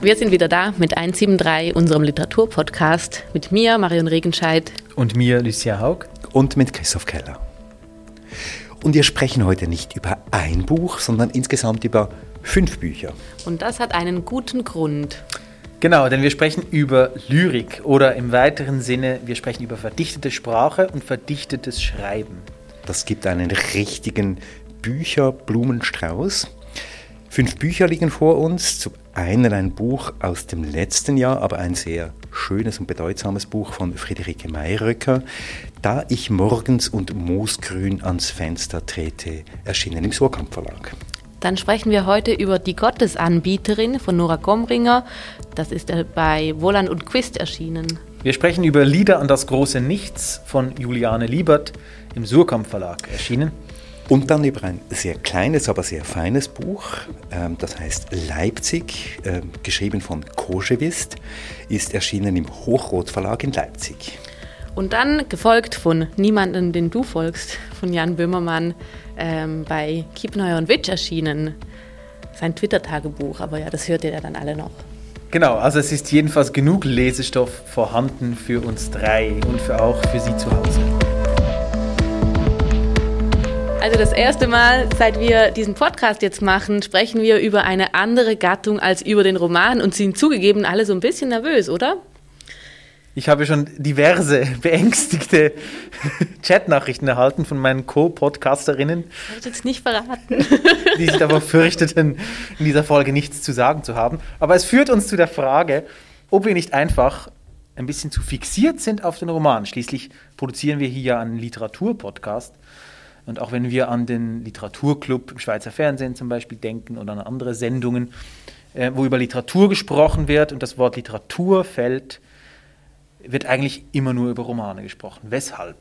Wir sind wieder da mit 173, unserem Literaturpodcast, mit mir, Marion Regenscheid. Und mir, Lucia Haug. Und mit Christoph Keller. Und wir sprechen heute nicht über ein Buch, sondern insgesamt über fünf Bücher. Und das hat einen guten Grund. Genau, denn wir sprechen über Lyrik oder im weiteren Sinne, wir sprechen über verdichtete Sprache und verdichtetes Schreiben. Das gibt einen richtigen Bücherblumenstrauß. Fünf Bücher liegen vor uns. Zum einen ein Buch aus dem letzten Jahr, aber ein sehr schönes und bedeutsames Buch von Friederike Mayröcker. Da ich morgens und moosgrün ans Fenster trete, erschienen im Surkamp Verlag. Dann sprechen wir heute über Die Gottesanbieterin von Nora Gomringer. Das ist bei Woland und Quist erschienen. Wir sprechen über Lieder an das große Nichts von Juliane Liebert im Surkamp Verlag erschienen. Und dann über ein sehr kleines, aber sehr feines Buch, ähm, das heißt Leipzig, ähm, geschrieben von Koschewist, ist erschienen im Hochrot Verlag in Leipzig. Und dann gefolgt von Niemanden, den du folgst, von Jan Böhmermann, ähm, bei Kiepenheuer und Witsch erschienen. Sein Twitter-Tagebuch, aber ja, das hört ihr ja dann alle noch. Genau, also es ist jedenfalls genug Lesestoff vorhanden für uns drei und für auch für Sie zu Hause. Also das erste Mal, seit wir diesen Podcast jetzt machen, sprechen wir über eine andere Gattung als über den Roman und sind zugegeben alle so ein bisschen nervös, oder? Ich habe schon diverse beängstigte Chatnachrichten erhalten von meinen Co-Podcasterinnen. Ich jetzt nicht verraten. Die sich aber fürchteten, in dieser Folge nichts zu sagen zu haben. Aber es führt uns zu der Frage, ob wir nicht einfach ein bisschen zu fixiert sind auf den Roman. Schließlich produzieren wir hier ja einen Literaturpodcast. Und auch wenn wir an den Literaturclub im Schweizer Fernsehen zum Beispiel denken oder an andere Sendungen, äh, wo über Literatur gesprochen wird und das Wort Literatur fällt, wird eigentlich immer nur über Romane gesprochen. Weshalb?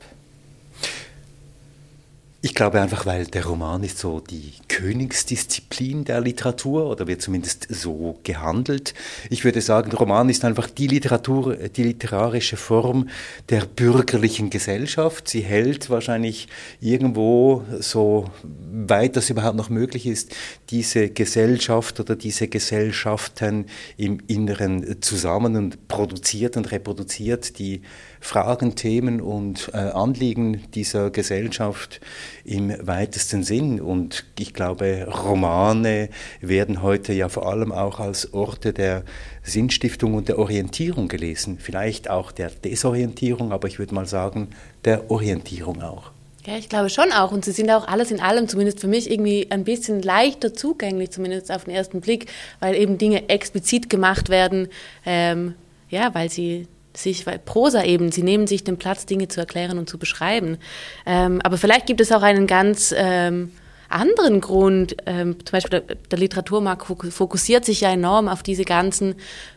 Ich glaube einfach, weil der Roman ist so die Königsdisziplin der Literatur oder wird zumindest so gehandelt. Ich würde sagen, Roman ist einfach die Literatur, die literarische Form der bürgerlichen Gesellschaft. Sie hält wahrscheinlich irgendwo so weit das überhaupt noch möglich ist, diese Gesellschaft oder diese Gesellschaften im Inneren zusammen und produziert und reproduziert die Fragen, Themen und äh, Anliegen dieser Gesellschaft im weitesten Sinn. Und ich glaube, Romane werden heute ja vor allem auch als Orte der Sinnstiftung und der Orientierung gelesen. Vielleicht auch der Desorientierung, aber ich würde mal sagen, der Orientierung auch. Ja, ich glaube schon auch. Und sie sind auch alles in allem, zumindest für mich, irgendwie ein bisschen leichter zugänglich, zumindest auf den ersten Blick, weil eben Dinge explizit gemacht werden, ähm, ja, weil sie sich, Prosa eben, sie nehmen sich den Platz, Dinge zu erklären und zu beschreiben. Ähm, aber vielleicht gibt es auch einen ganz ähm, anderen Grund. Ähm, zum Beispiel der, der, Literaturmarkt fokussiert sich ja enorm auf diese ganzen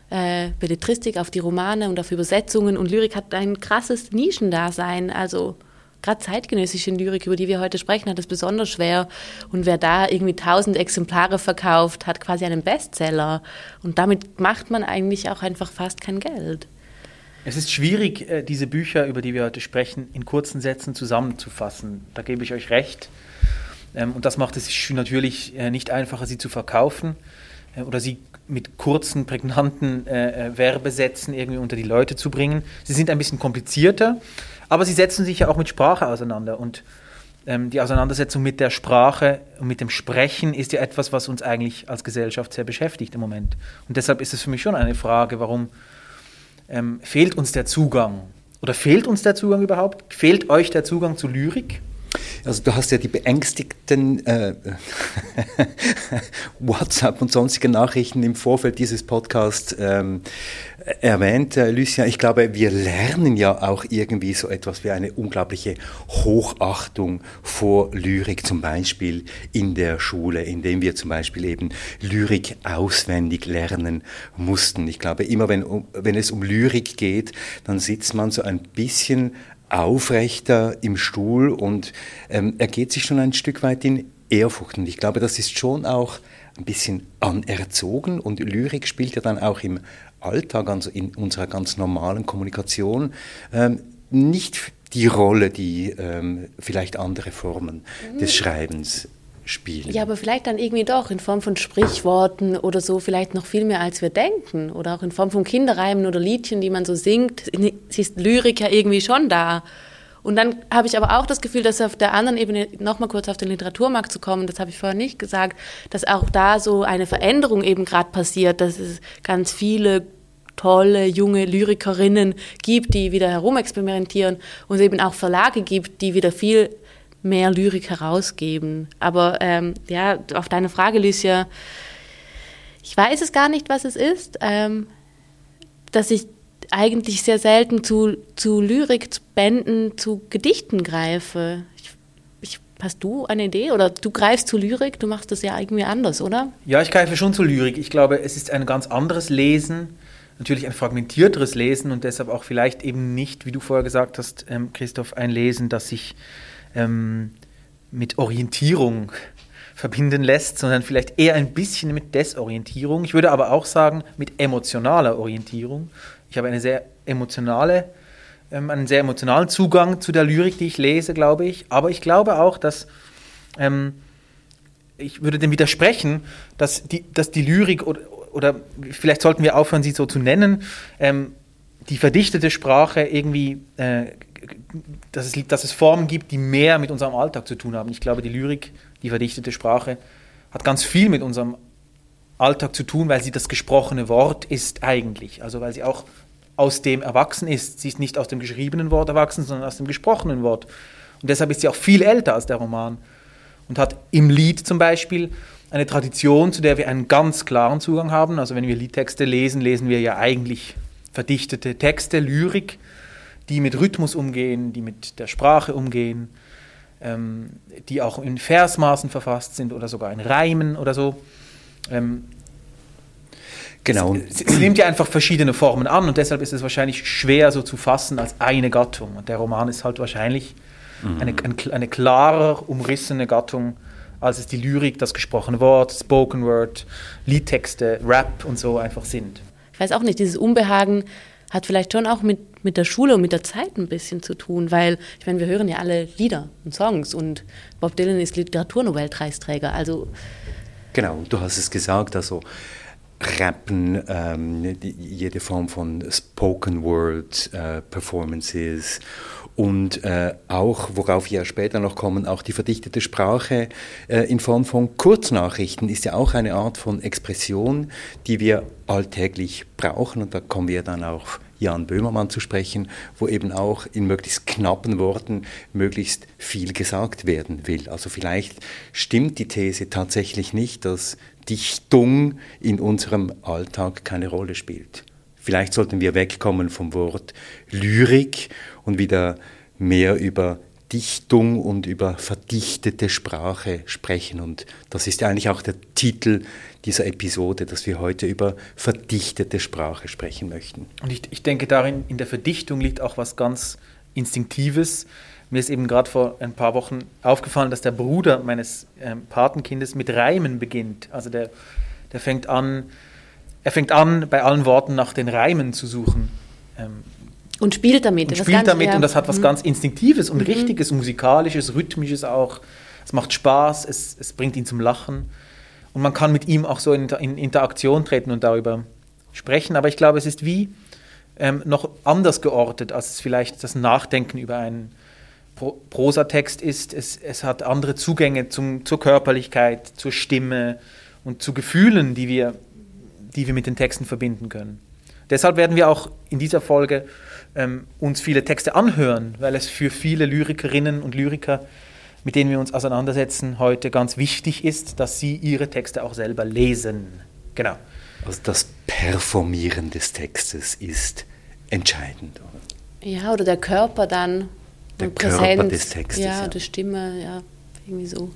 äh, Belletristik, auf die Romane und auf Übersetzungen und Lyrik hat ein krasses Nischendasein. Also gerade zeitgenössische Lyrik, über die wir heute sprechen, hat es besonders schwer. Und wer da irgendwie tausend Exemplare verkauft, hat quasi einen Bestseller. Und damit macht man eigentlich auch einfach fast kein Geld. Es ist schwierig, äh, diese Bücher, über die wir heute sprechen, in kurzen Sätzen zusammenzufassen. Da gebe ich euch recht. Ähm, und das macht es natürlich äh, nicht einfacher, sie zu verkaufen äh, oder sie mit kurzen, prägnanten Werbesätzen irgendwie unter die Leute zu bringen. Sie sind ein bisschen komplizierter, aber sie setzen sich ja auch mit Sprache auseinander. Und ähm, die Auseinandersetzung mit der Sprache und mit dem Sprechen ist ja etwas, was uns eigentlich als Gesellschaft sehr beschäftigt im Moment. Und deshalb ist es für mich schon eine Frage, warum ähm, fehlt uns der Zugang? Oder fehlt uns der Zugang überhaupt? Fehlt euch der Zugang zu Lyrik? Also du hast ja die beängstigten äh, WhatsApp und sonstige Nachrichten im Vorfeld dieses Podcasts ähm, erwähnt, äh, Lucia. Ich glaube, wir lernen ja auch irgendwie so etwas wie eine unglaubliche Hochachtung vor Lyrik, zum Beispiel in der Schule, indem wir zum Beispiel eben Lyrik auswendig lernen mussten. Ich glaube, immer wenn, wenn es um Lyrik geht, dann sitzt man so ein bisschen aufrechter im Stuhl und ähm, er geht sich schon ein Stück weit in Ehrfurcht. Und ich glaube, das ist schon auch ein bisschen anerzogen und Lyrik spielt ja dann auch im Alltag, also in unserer ganz normalen Kommunikation, ähm, nicht die Rolle, die ähm, vielleicht andere Formen mhm. des Schreibens spielen. Ja, aber vielleicht dann irgendwie doch in Form von Sprichworten oder so, vielleicht noch viel mehr als wir denken. Oder auch in Form von Kinderreimen oder Liedchen, die man so singt. Ist Lyrik ja irgendwie schon da. Und dann habe ich aber auch das Gefühl, dass auf der anderen Ebene, nochmal kurz auf den Literaturmarkt zu kommen, das habe ich vorher nicht gesagt, dass auch da so eine Veränderung eben gerade passiert, dass es ganz viele tolle junge Lyrikerinnen gibt, die wieder herumexperimentieren und es eben auch Verlage gibt, die wieder viel mehr Lyrik herausgeben. Aber ähm, ja, auf deine Frage, Lucia, ich weiß es gar nicht, was es ist, ähm, dass ich eigentlich sehr selten zu, zu Lyrik, zu Bänden, zu Gedichten greife. Ich, ich, hast du eine Idee? Oder du greifst zu Lyrik, du machst das ja irgendwie anders, oder? Ja, ich greife schon zu Lyrik. Ich glaube, es ist ein ganz anderes Lesen, natürlich ein fragmentierteres Lesen und deshalb auch vielleicht eben nicht, wie du vorher gesagt hast, ähm, Christoph, ein Lesen, das sich ähm, mit Orientierung verbinden lässt, sondern vielleicht eher ein bisschen mit Desorientierung. Ich würde aber auch sagen, mit emotionaler Orientierung. Ich habe eine sehr emotionale, ähm, einen sehr emotionalen Zugang zu der Lyrik, die ich lese, glaube ich. Aber ich glaube auch, dass ähm, ich würde dem widersprechen, dass die, dass die Lyrik oder, oder vielleicht sollten wir aufhören, sie so zu nennen, ähm, die verdichtete Sprache irgendwie äh, dass es, dass es Formen gibt, die mehr mit unserem Alltag zu tun haben. Ich glaube, die Lyrik, die verdichtete Sprache, hat ganz viel mit unserem Alltag zu tun, weil sie das gesprochene Wort ist eigentlich. Also weil sie auch aus dem erwachsen ist. Sie ist nicht aus dem geschriebenen Wort erwachsen, sondern aus dem gesprochenen Wort. Und deshalb ist sie auch viel älter als der Roman und hat im Lied zum Beispiel eine Tradition, zu der wir einen ganz klaren Zugang haben. Also wenn wir Liedtexte lesen, lesen wir ja eigentlich verdichtete Texte, Lyrik die mit Rhythmus umgehen, die mit der Sprache umgehen, ähm, die auch in Versmaßen verfasst sind oder sogar in Reimen oder so. Ähm, Genau. Es, es, nimmt ja einfach verschiedene Formen an und deshalb ist es wahrscheinlich schwer so zu fassen als eine Gattung. Und der Roman ist halt wahrscheinlich mhm. eine, eine, eine klarer umrissene Gattung, als es die Lyrik, das gesprochene Wort, Spoken Word, Liedtexte, Rap und so einfach sind. Ich weiß auch nicht, dieses Unbehagen hat vielleicht schon auch mit mit der Schule und mit der Zeit ein bisschen zu tun, weil ich meine, wir hören ja alle Lieder und Songs und Bob Dylan ist Literaturnobelpreisträger, also genau, du hast es gesagt, also Rappen, ähm, jede Form von Spoken Word äh, Performances und äh, auch, worauf wir später noch kommen, auch die verdichtete Sprache äh, in Form von Kurznachrichten ist ja auch eine Art von Expression, die wir alltäglich brauchen und da kommen wir dann auch Jan Böhmermann zu sprechen, wo eben auch in möglichst knappen Worten möglichst viel gesagt werden will. Also vielleicht stimmt die These tatsächlich nicht, dass Dichtung in unserem Alltag keine Rolle spielt. Vielleicht sollten wir wegkommen vom Wort Lyrik und wieder mehr über Dichtung und über verdichtete Sprache sprechen. Und das ist eigentlich auch der Titel dieser Episode, dass wir heute über verdichtete Sprache sprechen möchten. Und ich, ich denke, darin, in der Verdichtung liegt auch was ganz Instinktives. Mir ist eben gerade vor ein paar Wochen aufgefallen, dass der Bruder meines ähm, Patenkindes mit Reimen beginnt. Also der, der fängt an, er fängt an, bei allen Worten nach den Reimen zu suchen. Ähm, und spielt damit. Und spielt damit ja. und das hat was mhm. ganz Instinktives und mhm. Richtiges, Musikalisches, Rhythmisches auch. Es macht Spaß, es, es bringt ihn zum Lachen. Und man kann mit ihm auch so in, in Interaktion treten und darüber sprechen. Aber ich glaube, es ist wie ähm, noch anders geortet, als vielleicht das Nachdenken über einen Prosatext ist. Es, es hat andere Zugänge zum, zur Körperlichkeit, zur Stimme und zu Gefühlen, die wir, die wir mit den Texten verbinden können. Deshalb werden wir auch in dieser Folge ähm, uns viele Texte anhören, weil es für viele Lyrikerinnen und Lyriker, mit denen wir uns auseinandersetzen, heute ganz wichtig ist, dass sie ihre Texte auch selber lesen. Genau. Also das Performieren des Textes ist entscheidend. Oder? Ja, oder der Körper dann. Der Körper des Textes. Ja, ja, die Stimme, ja, irgendwie so.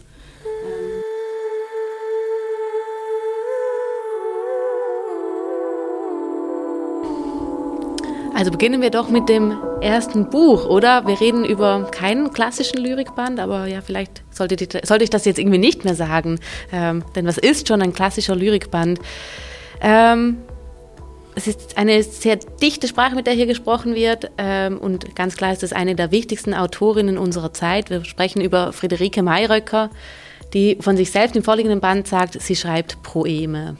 Also beginnen wir doch mit dem ersten Buch, oder? Wir reden über keinen klassischen Lyrikband, aber ja, vielleicht sollte, die, sollte ich das jetzt irgendwie nicht mehr sagen. Ähm, denn was ist schon ein klassischer Lyrikband? Ähm, es ist eine sehr dichte Sprache, mit der hier gesprochen wird. Ähm, und ganz klar ist es eine der wichtigsten Autorinnen unserer Zeit. Wir sprechen über Friederike Mayröcker, die von sich selbst im vorliegenden Band sagt, sie schreibt Proeme.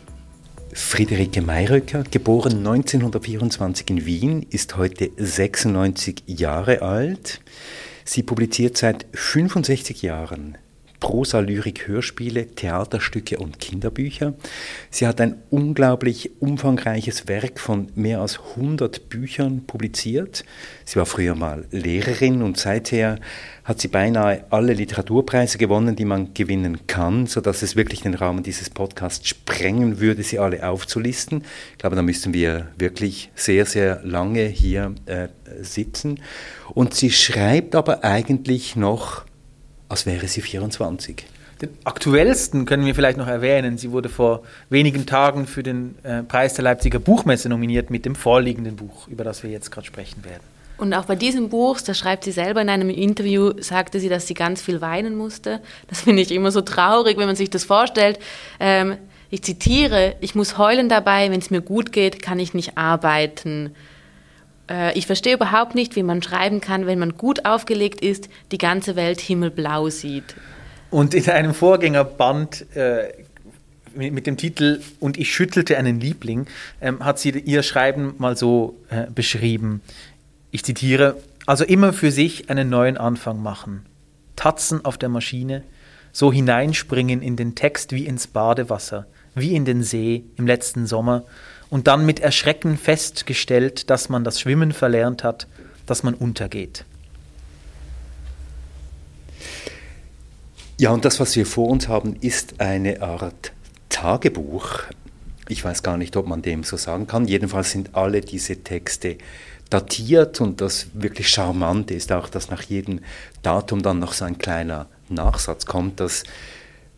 Friederike Mayröcker, geboren 1924 in Wien, ist heute 96 Jahre alt. Sie publiziert seit 65 Jahren Prosa, Lyrik, Hörspiele, Theaterstücke und Kinderbücher. Sie hat ein unglaublich umfangreiches Werk von mehr als 100 Büchern publiziert. Sie war früher mal Lehrerin und seither hat sie beinahe alle Literaturpreise gewonnen, die man gewinnen kann, sodass es wirklich den Rahmen dieses Podcasts sprengen würde, sie alle aufzulisten. Ich glaube, da müssten wir wirklich sehr, sehr lange hier äh, sitzen. Und sie schreibt aber eigentlich noch als wäre sie 24. Den aktuellsten können wir vielleicht noch erwähnen. Sie wurde vor wenigen Tagen für den äh, Preis der Leipziger Buchmesse nominiert mit dem vorliegenden Buch, über das wir jetzt gerade sprechen werden. Und auch bei diesem Buch, das schreibt sie selber in einem Interview, sagte sie, dass sie ganz viel weinen musste. Das finde ich immer so traurig, wenn man sich das vorstellt. Ähm, ich zitiere, ich muss heulen dabei, wenn es mir gut geht, kann ich nicht arbeiten. Äh, ich verstehe überhaupt nicht, wie man schreiben kann, wenn man gut aufgelegt ist, die ganze Welt himmelblau sieht. Und in einem Vorgängerband äh, mit, mit, dem Titel Und ich schüttelte einen Liebling ähm, hat sie ihr Schreiben mal so äh, beschrieben. Ich zitiere, also immer für sich einen neuen Anfang machen. Tatzen auf der Maschine, so hineinspringen in den Text wie ins Badewasser, wie in den See im letzten Sommer und dann mit Erschrecken festgestellt, dass man das Schwimmen verlernt hat, dass man untergeht. Ja, und das, was wir vor uns haben, ist eine Art Tagebuch. Ich weiß gar nicht, ob man dem so sagen kann. Jedenfalls sind alle diese Texte datiert und das wirklich Charmante ist auch, dass nach jedem Datum dann noch so ein kleiner Nachsatz kommt, dass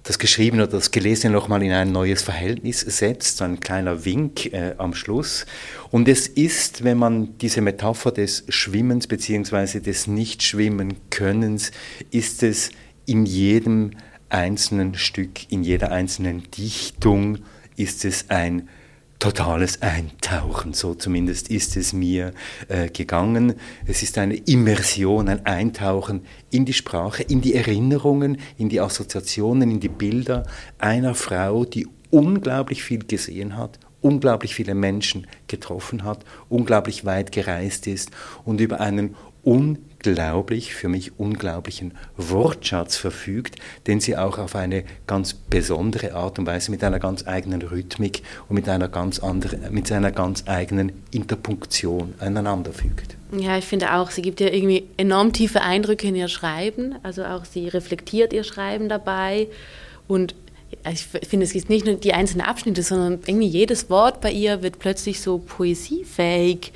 das Geschriebene oder das Gelesene nochmal in ein neues Verhältnis setzt, so ein kleiner Wink äh, am Schluss. Und es ist, wenn man diese Metapher des Schwimmens bzw. des Nichtschwimmen-Könnens, ist es in jedem einzelnen Stück, in jeder einzelnen Dichtung, ist es ein totales Eintauchen, so zumindest ist es mir äh, gegangen. Es ist eine Immersion, ein Eintauchen in die Sprache, in die Erinnerungen, in die Assoziationen, in die Bilder einer Frau, die unglaublich viel gesehen hat, unglaublich viele Menschen getroffen hat, unglaublich weit gereist ist und über einen unglaublich, für mich unglaublichen Wortschatz verfügt, den sie auch auf eine ganz besondere Art und Weise mit einer ganz eigenen Rhythmik und mit einer ganz anderen, mit einer ganz eigenen Interpunktion aneinander fügt. Ja, ich finde auch, sie gibt ja irgendwie enorm tiefe Eindrücke in ihr Schreiben, also auch sie reflektiert ihr Schreiben dabei. Und ich finde, es gibt nicht nur die einzelnen Abschnitte, sondern irgendwie jedes Wort bei ihr wird plötzlich so poesiefähig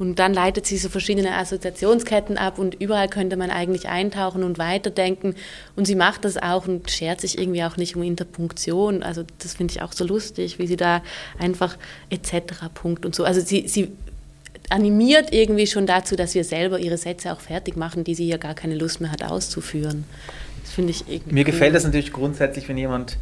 und dann leitet sie so verschiedene Assoziationsketten ab und überall könnte man eigentlich eintauchen und weiterdenken. Und sie macht das auch und schert sich irgendwie auch nicht um Interpunktion. Also das finde ich auch so lustig, wie sie da einfach etc. Punkt und so. Also sie, sie animiert irgendwie schon dazu, dass wir selber ihre Sätze auch fertig machen, die sie ja gar keine Lust mehr hat auszuführen. Das finde ich irgendwie. Mir gefällt das natürlich grundsätzlich, wenn jemand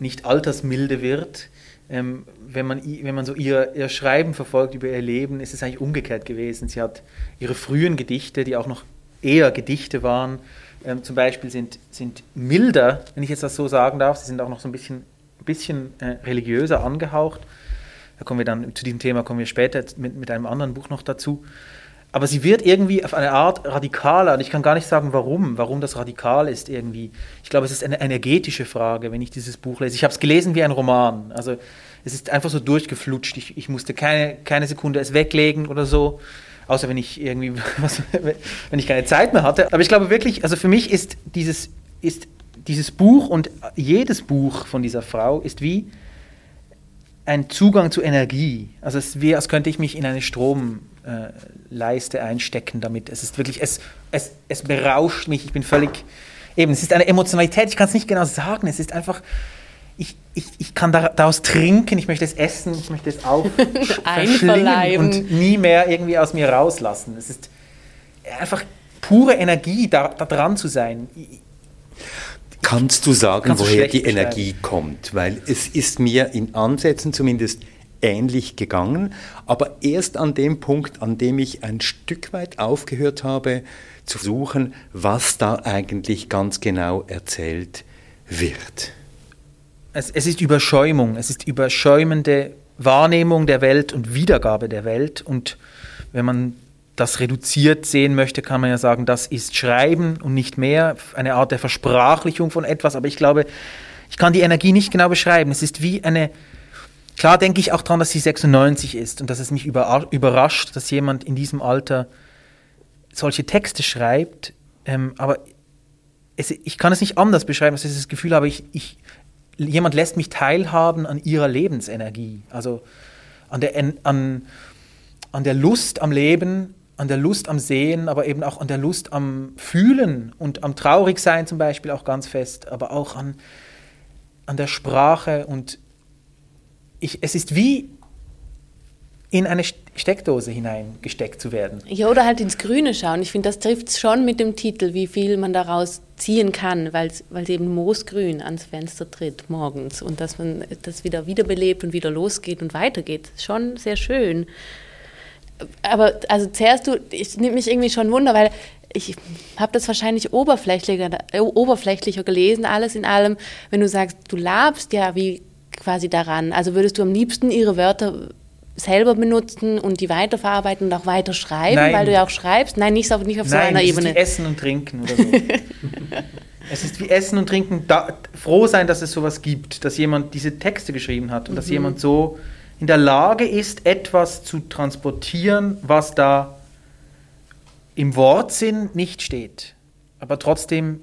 nicht altersmilde wird ähm, wenn, man, wenn man so ihr, ihr Schreiben verfolgt über ihr Leben, ist es eigentlich umgekehrt gewesen. Sie hat ihre frühen Gedichte, die auch noch eher Gedichte waren, ähm, zum Beispiel sind, sind milder, wenn ich jetzt das so sagen darf. Sie sind auch noch so ein bisschen, bisschen äh, religiöser angehaucht. Da kommen wir dann, zu diesem Thema kommen wir später mit, mit einem anderen Buch noch dazu. Aber sie wird irgendwie auf eine Art radikaler und ich kann gar nicht sagen, warum, warum das radikal ist irgendwie. Ich glaube, es ist eine energetische Frage, wenn ich dieses Buch lese. Ich habe es gelesen wie ein Roman. Also es ist einfach so durchgeflutscht. Ich, ich musste keine, keine Sekunde es weglegen oder so. Außer wenn ich irgendwie, was, wenn ich keine Zeit mehr hatte. Aber ich glaube wirklich, also für mich ist dieses, ist dieses Buch und jedes Buch von dieser Frau ist wie ein Zugang zu Energie. Also es wie, als könnte ich mich in eine Strom, äh, Leiste einstecken damit. Es ist wirklich, es, es, es berauscht mich, ich bin völlig, eben, es ist eine Emotionalität, ich kann es nicht genau sagen, es ist einfach, ich, ich, ich kann daraus trinken, ich möchte es essen, ich möchte es auch verschlingen und nie mehr irgendwie aus mir rauslassen. Es ist einfach pure Energie, da, da dran zu sein. Kannst du sagen, Kannst woher die Energie kommt? Weil es ist mir in Ansätzen zumindest ähnlich gegangen, aber erst an dem Punkt, an dem ich ein Stück weit aufgehört habe zu suchen, was da eigentlich ganz genau erzählt wird? Es, es ist Überschäumung, es ist überschäumende Wahrnehmung der Welt und Wiedergabe der Welt. Und wenn man das reduziert sehen möchte, kann man ja sagen, das ist Schreiben und nicht mehr, eine Art der Versprachlichung von etwas. Aber ich glaube, ich kann die Energie nicht genau beschreiben. Es ist wie eine, klar denke ich auch daran, dass sie 96 ist und dass es mich überrascht, dass jemand in diesem Alter solche Texte schreibt. Ähm, aber es, ich kann es nicht anders beschreiben, dass ich das Gefühl habe, ich, ich, jemand lässt mich teilhaben an ihrer Lebensenergie. Also an der, an, an der Lust am Leben, an der Lust am Sehen, aber eben auch an der Lust am Fühlen und am Traurigsein zum Beispiel auch ganz fest, aber auch an, an der Sprache und ich, es ist wie in eine Steckdose hineingesteckt zu werden. Ja, oder halt ins Grüne schauen. Ich finde, das trifft schon mit dem Titel, wie viel man daraus ziehen kann, weil es eben moosgrün ans Fenster tritt morgens und dass man das wieder wiederbelebt und wieder losgeht und weitergeht. Schon sehr schön. Aber also zuerst du, ich nehme mich irgendwie schon Wunder, weil ich habe das wahrscheinlich oberflächlicher, äh, oberflächlicher gelesen, alles in allem, wenn du sagst, du labst ja wie quasi daran. Also würdest du am liebsten ihre Wörter selber benutzen und die weiterverarbeiten und auch weiter schreiben, Nein. weil du ja auch schreibst? Nein, nicht auf, nicht auf Nein, so einer Ebene. Nein, es ist wie Essen und Trinken oder so. es ist wie Essen und Trinken. Da, froh sein, dass es sowas gibt, dass jemand diese Texte geschrieben hat und mhm. dass jemand so in der Lage ist, etwas zu transportieren, was da im Wortsinn nicht steht, aber trotzdem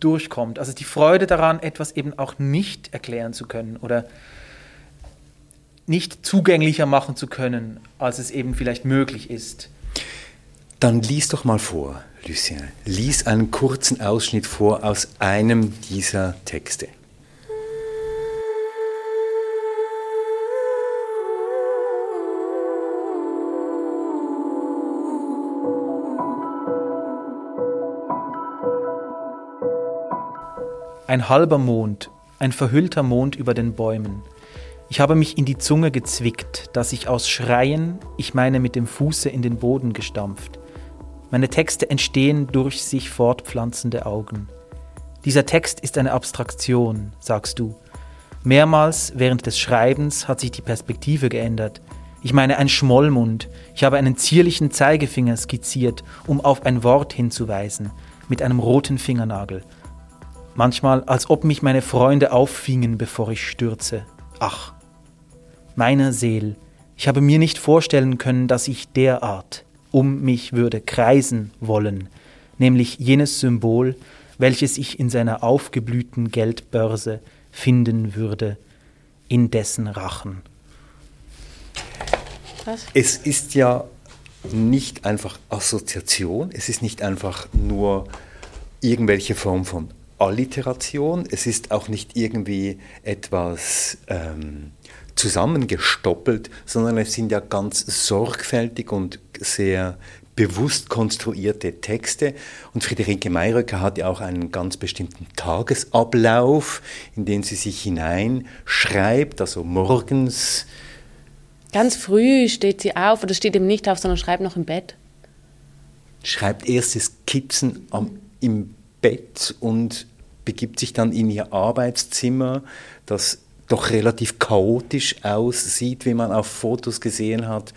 durchkommt. Also die Freude daran, etwas eben auch nicht erklären zu können oder nicht zugänglicher machen zu können, als es eben vielleicht möglich ist. Dann lies doch mal vor, Lucien. Lies einen kurzen Ausschnitt vor aus einem dieser Texte. Ein halber Mond, ein verhüllter Mond über den Bäumen. Ich habe mich in die Zunge gezwickt, dass ich aus Schreien, ich meine mit dem Fuße in den Boden gestampft. Meine Texte entstehen durch sich fortpflanzende Augen. Dieser Text ist eine Abstraktion, sagst du. Mehrmals während des Schreibens hat sich die Perspektive geändert. Ich meine ein Schmollmund. Ich habe einen zierlichen Zeigefinger skizziert, um auf ein Wort hinzuweisen, mit einem roten Fingernagel. Manchmal, als ob mich meine Freunde auffingen, bevor ich stürze. Ach, meiner Seel, ich habe mir nicht vorstellen können, dass ich derart um mich würde kreisen wollen, nämlich jenes Symbol, welches ich in seiner aufgeblühten Geldbörse finden würde, in dessen Rachen. Was? Es ist ja nicht einfach Assoziation, es ist nicht einfach nur irgendwelche Form von Alliteration, es ist auch nicht irgendwie etwas ähm, zusammengestoppelt, sondern es sind ja ganz sorgfältig und sehr bewusst konstruierte Texte. Und Friederike Mayröcker hat ja auch einen ganz bestimmten Tagesablauf, in den sie sich hineinschreibt, also morgens. Ganz früh steht sie auf, oder steht eben nicht auf, sondern schreibt noch im Bett. Schreibt erste Skizzen am, im Bett und begibt sich dann in ihr Arbeitszimmer, das doch relativ chaotisch aussieht, wie man auf Fotos gesehen hat,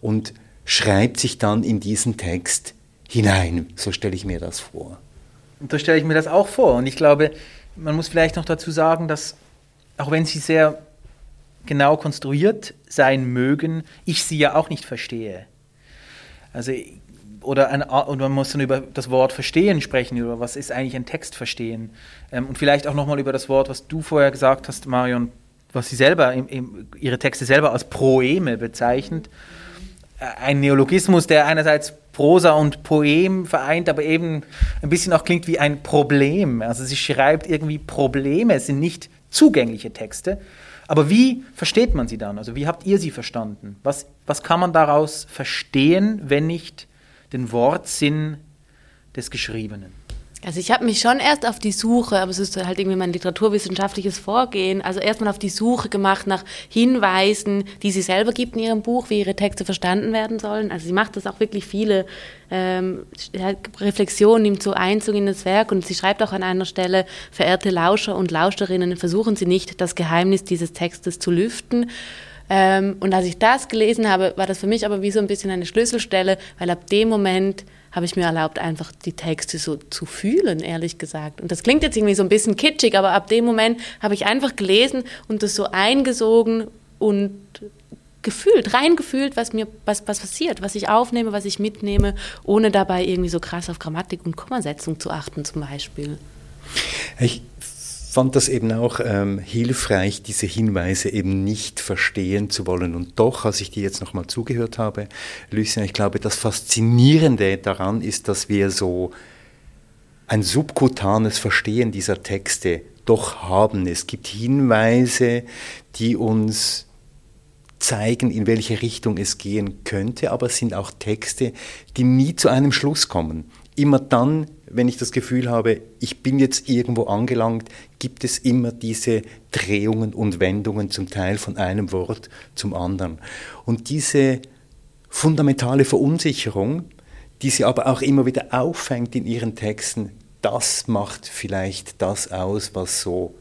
und schreibt sich dann in diesen Text hinein. So stelle ich mir das vor. Und so stelle ich mir das auch vor. Und ich glaube, man muss vielleicht noch dazu sagen, dass auch wenn sie sehr genau konstruiert sein mögen, ich sie ja auch nicht verstehe. Also oder, ein, und man muss dann über das Wort verstehen sprechen, über was ist eigentlich ein Text verstehen. Ähm, und vielleicht auch nochmal über das Wort, was du vorher gesagt hast, Marion, was sie selber, im, im, ihre Texte selber als Proeme bezeichnet. Äh, ein Neologismus, der einerseits Prosa und Poem vereint, aber eben ein bisschen auch klingt wie ein Problem. Also sie schreibt irgendwie Probleme, es sind nicht zugängliche Texte. Aber wie versteht man sie dann? Also wie habt ihr sie verstanden? Was, was kann man daraus verstehen, wenn nicht den Wortsinn des Geschriebenen. Also ich habe mich schon erst auf die Suche, aber es ist halt irgendwie mein literaturwissenschaftliches Vorgehen, also erstmal auf die Suche gemacht nach Hinweisen, die sie selber gibt in ihrem Buch, wie ihre Texte verstanden werden sollen. Also sie macht das auch wirklich viele ähm, Reflexionen, nimmt so Einzug in das Werk und sie schreibt auch an einer Stelle, verehrte Lauscher und Lauscherinnen, versuchen Sie nicht, das Geheimnis dieses Textes zu lüften. Ähm, und als ich das gelesen habe, war das für mich aber wie so ein bisschen eine Schlüsselstelle, weil ab dem Moment habe ich mir erlaubt, einfach die Texte so zu fühlen, ehrlich gesagt. Und das klingt jetzt irgendwie so ein bisschen kitschig, aber ab dem Moment habe ich einfach gelesen und das so eingesogen und gefühlt, reingefühlt, was mir, was, was passiert, was ich aufnehme, was ich mitnehme, ohne dabei irgendwie so krass auf Grammatik und Kommasetzung zu achten, zum Beispiel. Ich fand das eben auch ähm, hilfreich, diese Hinweise eben nicht verstehen zu wollen. Und doch, als ich dir jetzt nochmal zugehört habe, Lucien, ich glaube, das Faszinierende daran ist, dass wir so ein subkutanes Verstehen dieser Texte doch haben. Es gibt Hinweise, die uns zeigen, in welche Richtung es gehen könnte, aber es sind auch Texte, die nie zu einem Schluss kommen. Immer dann, wenn ich das Gefühl habe, ich bin jetzt irgendwo angelangt, gibt es immer diese Drehungen und Wendungen zum Teil von einem Wort zum anderen. Und diese fundamentale Verunsicherung, die sie aber auch immer wieder auffängt in ihren Texten, das macht vielleicht das aus, was so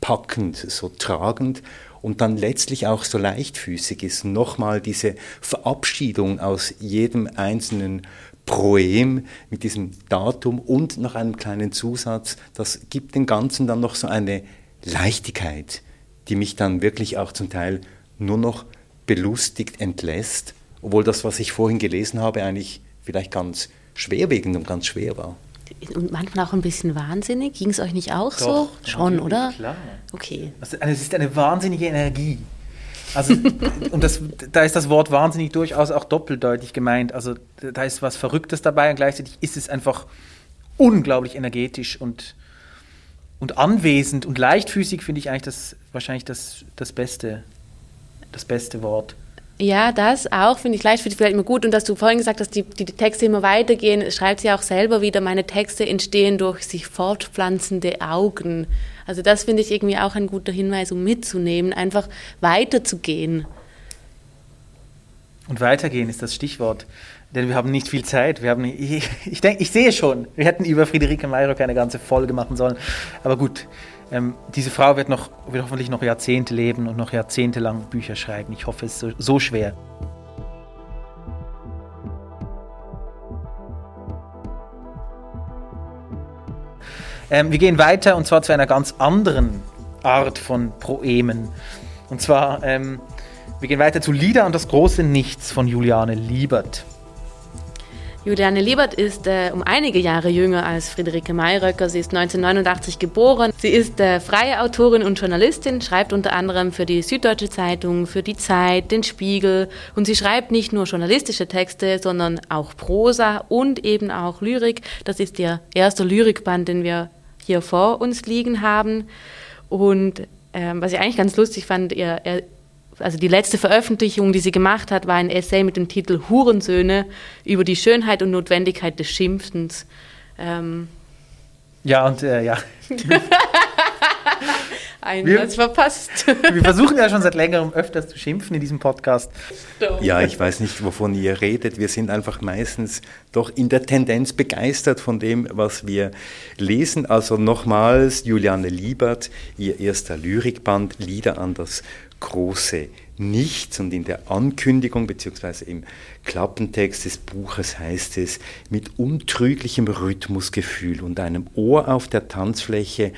packend, so tragend und dann letztlich auch so leichtfüßig ist. Nochmal diese Verabschiedung aus jedem einzelnen Proem mit diesem Datum und noch einem kleinen Zusatz, das gibt dem Ganzen dann noch so eine Leichtigkeit, die mich dann wirklich auch zum Teil nur noch belustigt entlässt, obwohl das, was ich vorhin gelesen habe, eigentlich vielleicht ganz schwerwiegend und ganz schwer war. Und manchmal auch ein bisschen wahnsinnig. Ging es euch nicht auch Doch, so? Schon, oder? Klar. Okay. Es ist eine wahnsinnige Energie. Also, und das, da ist das Wort wahnsinnig durchaus auch doppeldeutig gemeint. Also, da ist was Verrücktes dabei und gleichzeitig ist es einfach unglaublich energetisch und, und anwesend und leichtfüßig, finde ich eigentlich das wahrscheinlich das, das beste, das beste Wort. Ja, das auch, finde ich leichtfüßig vielleicht immer gut. Und dass du vorhin gesagt hast, die, die, die Texte immer weitergehen, schreibt sie auch selber wieder, meine Texte entstehen durch sich fortpflanzende Augen. Also das finde ich irgendwie auch ein guter Hinweis, um mitzunehmen, einfach weiterzugehen. Und weitergehen ist das Stichwort, denn wir haben nicht viel Zeit. Wir haben, ich, ich denke, ich sehe schon, wir hätten über Friederike Mayrock eine ganze Folge machen sollen. Aber gut, ähm, diese Frau wird, noch, wird hoffentlich noch Jahrzehnte leben und noch jahrzehntelang Bücher schreiben. Ich hoffe, es ist so, so schwer. Ähm, wir gehen weiter und zwar zu einer ganz anderen Art von Proemen. Und zwar, ähm, wir gehen weiter zu Lieder und das große Nichts von Juliane Liebert. Juliane Liebert ist äh, um einige Jahre jünger als Friederike Mayröcker. Sie ist 1989 geboren. Sie ist äh, freie Autorin und Journalistin, schreibt unter anderem für die Süddeutsche Zeitung, für die Zeit, den Spiegel. Und sie schreibt nicht nur journalistische Texte, sondern auch Prosa und eben auch Lyrik. Das ist ihr erster Lyrikband, den wir hier vor uns liegen haben. Und ähm, was ich eigentlich ganz lustig fand, ihr, er, also die letzte Veröffentlichung, die sie gemacht hat, war ein Essay mit dem Titel Hurensöhne über die Schönheit und Notwendigkeit des Schimpfens. Ähm, ja, und äh, ja. Ein wir, Satz verpasst. wir versuchen ja schon seit längerem öfters zu schimpfen in diesem Podcast. Ja, ich weiß nicht, wovon ihr redet. Wir sind einfach meistens doch in der Tendenz begeistert von dem, was wir lesen. Also nochmals Juliane Liebert, ihr erster Lyrikband, Lieder an das große Nichts. Und in der Ankündigung bzw. im Klappentext des Buches heißt es, mit untrüglichem Rhythmusgefühl und einem Ohr auf der Tanzfläche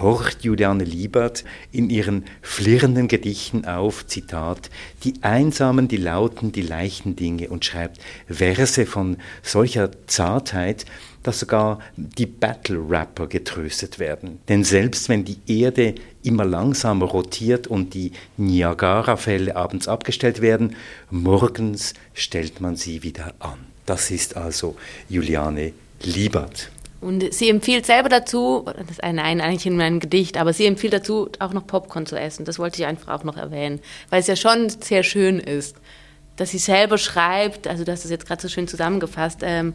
horcht Juliane Liebert in ihren flirrenden Gedichten auf, Zitat, die Einsamen, die Lauten, die leichten Dinge und schreibt Verse von solcher Zartheit, dass sogar die Battle-Rapper getröstet werden. Denn selbst wenn die Erde immer langsamer rotiert und die Niagara-Fälle abends abgestellt werden, morgens stellt man sie wieder an. Das ist also Juliane Liebert. Und sie empfiehlt selber dazu, das ist ein, ein, eigentlich in meinem Gedicht, aber sie empfiehlt dazu, auch noch Popcorn zu essen. Das wollte ich einfach auch noch erwähnen, weil es ja schon sehr schön ist, dass sie selber schreibt, also du das jetzt gerade so schön zusammengefasst, ähm,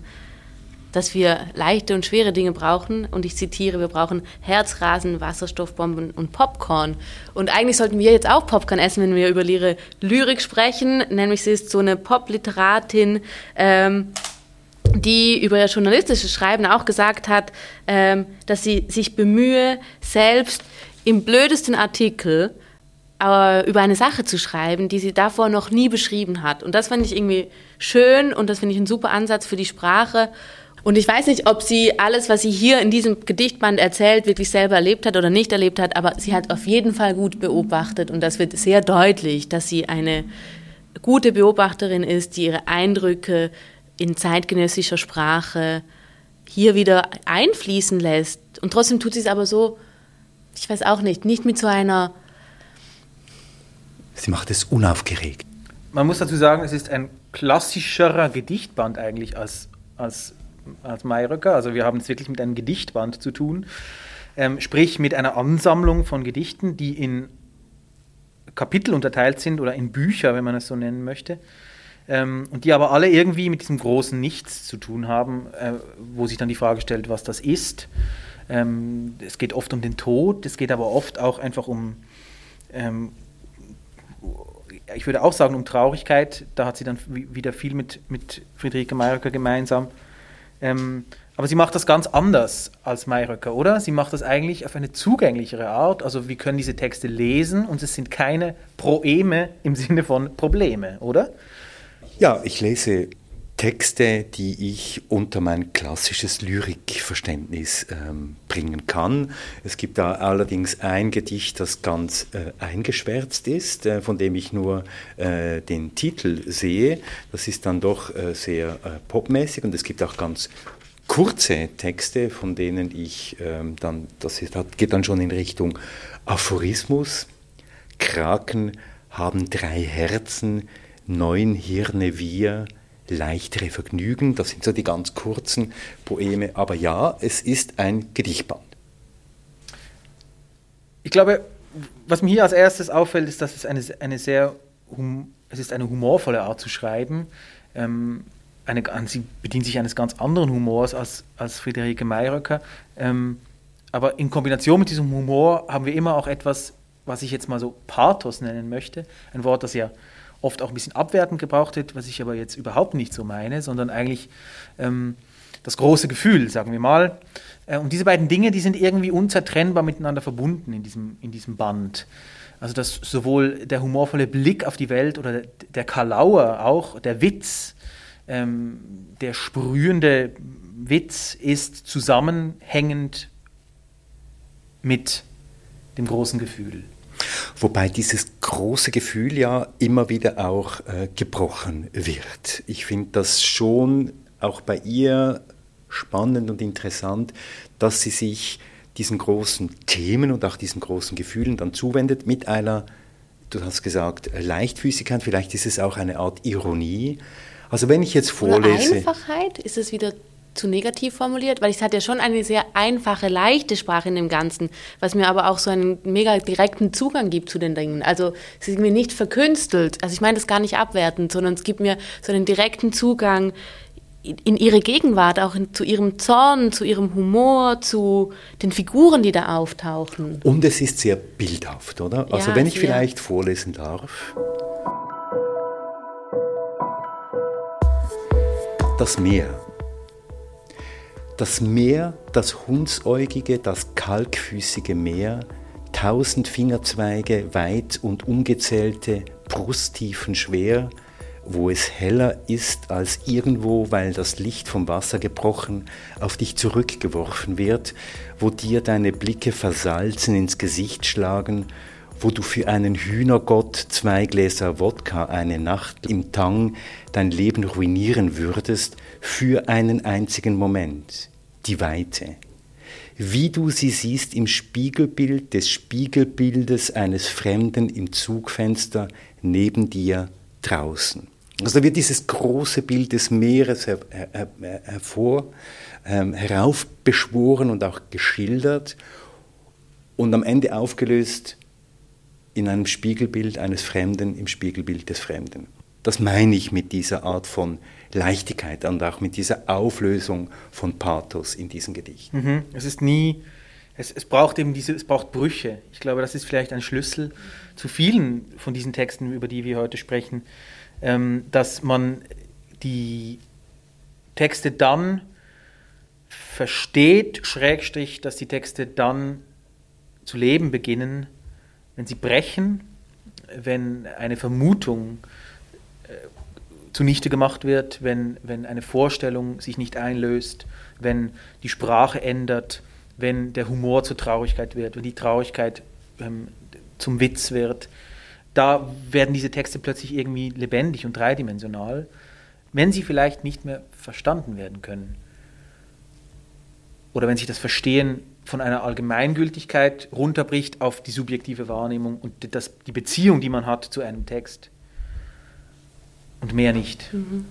dass wir leichte und schwere Dinge brauchen. Und ich zitiere, wir brauchen Herzrasen, Wasserstoffbomben und Popcorn. Und eigentlich sollten wir jetzt auch Popcorn essen, wenn wir über ihre Lyrik sprechen. Nämlich sie ist so eine Popliteratin, ähm, die über ihr journalistisches Schreiben auch gesagt hat, ähm, dass sie sich bemühe, selbst im blödesten Artikel äh, über eine Sache zu schreiben, die sie davor noch nie beschrieben hat. Und das fand ich irgendwie schön und das finde ich ein super Ansatz für die Sprache. Und ich weiß nicht, ob sie alles, was sie hier in diesem Gedichtband erzählt, wirklich selber erlebt hat oder nicht erlebt hat, aber sie hat auf jeden Fall gut beobachtet und das wird sehr deutlich, dass sie eine gute Beobachterin ist, die ihre Eindrücke in zeitgenössischer Sprache hier wieder einfließen lässt. Und trotzdem tut sie es aber so, ich weiß auch nicht, nicht mit so einer. Sie macht es unaufgeregt. Man muss dazu sagen, es ist ein klassischerer Gedichtband eigentlich als, als, als Mayröcker. Also wir haben es wirklich mit einem Gedichtband zu tun. Ähm, sprich mit einer Ansammlung von Gedichten, die in Kapitel unterteilt sind oder in Bücher, wenn man es so nennen möchte ähm, und die aber alle irgendwie mit diesem großen Nichts zu tun haben, äh, wo sich dann die Frage stellt, was das ist. Ähm, es geht oft um den Tod, es geht aber oft auch einfach um, ähm, ich würde auch sagen, um Traurigkeit. Da hat sie dann wieder viel mit, mit Friederike Mayröcker gemeinsam. Ähm, aber sie macht das ganz anders als Mayröcker, oder? Sie macht das eigentlich auf eine zugänglichere Art. Also wir können diese Texte lesen und es sind keine Proeme im Sinne von Probleme, oder? Ja, ich lese Texte, die ich unter mein klassisches Lyrikverständnis ähm, bringen kann. Es gibt da allerdings ein Gedicht, das ganz äh, eingeschwärzt ist, äh, von dem ich nur äh, den Titel sehe. Das ist dann doch äh, sehr äh, popmäßig und es gibt auch ganz kurze Texte, von denen ich ähm, dann, das ist, geht dann schon in Richtung Aphorismus. Kraken haben drei Herzen, neun Hirne wir, leichtere Vergnügen. Das sind so die ganz kurzen Poeme. Aber ja, es ist ein Gedichtband. Ich glaube, was mir hier als erstes auffällt, ist, dass es eine, eine sehr es ist eine humorvolle Art zu schreiben. Ähm, eine, sie bedient sich eines ganz anderen Humors als, als Friederike Mayröcker. Ähm, aber in Kombination mit diesem Humor haben wir immer auch etwas, was ich jetzt mal so Pathos nennen möchte. Ein Wort, das ja oft auch ein bisschen abwertend gebraucht wird, was ich aber jetzt überhaupt nicht so meine, sondern eigentlich ähm, das große Gefühl, sagen wir mal. Äh, und diese beiden Dinge, die sind irgendwie unzertrennbar miteinander verbunden in diesem, in diesem Band. Also dass sowohl der humorvolle Blick auf die Welt oder der Kalauer auch, der Witz, ähm, der sprühende Witz ist zusammenhängend mit dem großen Gefühl. Wobei dieses große Gefühl ja immer wieder auch äh, gebrochen wird. Ich finde das schon auch bei ihr spannend und interessant, dass sie sich diesen großen Themen und auch diesen großen Gefühlen dann zuwendet mit einer, du hast gesagt, Leichtfüßigkeit, vielleicht ist es auch eine Art Ironie. Also wenn ich jetzt vorlese... Oder Einfachheit, ist es wieder zu negativ formuliert, weil es hat ja schon eine sehr einfache, leichte Sprache in dem Ganzen, was mir aber auch so einen mega direkten Zugang gibt zu den Dingen. Also es ist mir nicht verkünstelt, also ich meine das gar nicht abwertend, sondern es gibt mir so einen direkten Zugang in ihre Gegenwart, auch in, zu ihrem Zorn, zu ihrem Humor, zu den Figuren, die da auftauchen. Und es ist sehr bildhaft, oder? Also ja, wenn ich sehr. vielleicht vorlesen darf. Das Meer das Meer, das hundsäugige, das kalkfüßige Meer, tausend Fingerzweige weit und ungezählte, Brusttiefen schwer, wo es heller ist als irgendwo, weil das Licht vom Wasser gebrochen auf dich zurückgeworfen wird, wo dir deine Blicke versalzen ins Gesicht schlagen, wo du für einen Hühnergott zwei Gläser Wodka eine Nacht im Tang dein Leben ruinieren würdest für einen einzigen Moment die Weite. Wie du sie siehst im Spiegelbild des Spiegelbildes eines Fremden im Zugfenster neben dir draußen. Also da wird dieses große Bild des Meeres her, her, her, hervor, ähm, heraufbeschworen und auch geschildert und am Ende aufgelöst in einem Spiegelbild eines Fremden im Spiegelbild des Fremden. Das meine ich mit dieser Art von Leichtigkeit und auch mit dieser Auflösung von Pathos in diesen Gedichten. Mhm. Es ist nie, es, es braucht eben diese, es braucht Brüche. Ich glaube, das ist vielleicht ein Schlüssel zu vielen von diesen Texten, über die wir heute sprechen, ähm, dass man die Texte dann versteht, Schrägstrich, dass die Texte dann zu leben beginnen, wenn sie brechen, wenn eine Vermutung äh, zunichte gemacht wird, wenn, wenn eine Vorstellung sich nicht einlöst, wenn die Sprache ändert, wenn der Humor zur Traurigkeit wird, wenn die Traurigkeit ähm, zum Witz wird. Da werden diese Texte plötzlich irgendwie lebendig und dreidimensional, wenn sie vielleicht nicht mehr verstanden werden können. Oder wenn sich das Verstehen von einer Allgemeingültigkeit runterbricht auf die subjektive Wahrnehmung und das, die Beziehung, die man hat zu einem Text. Und mehr nicht. Mhm.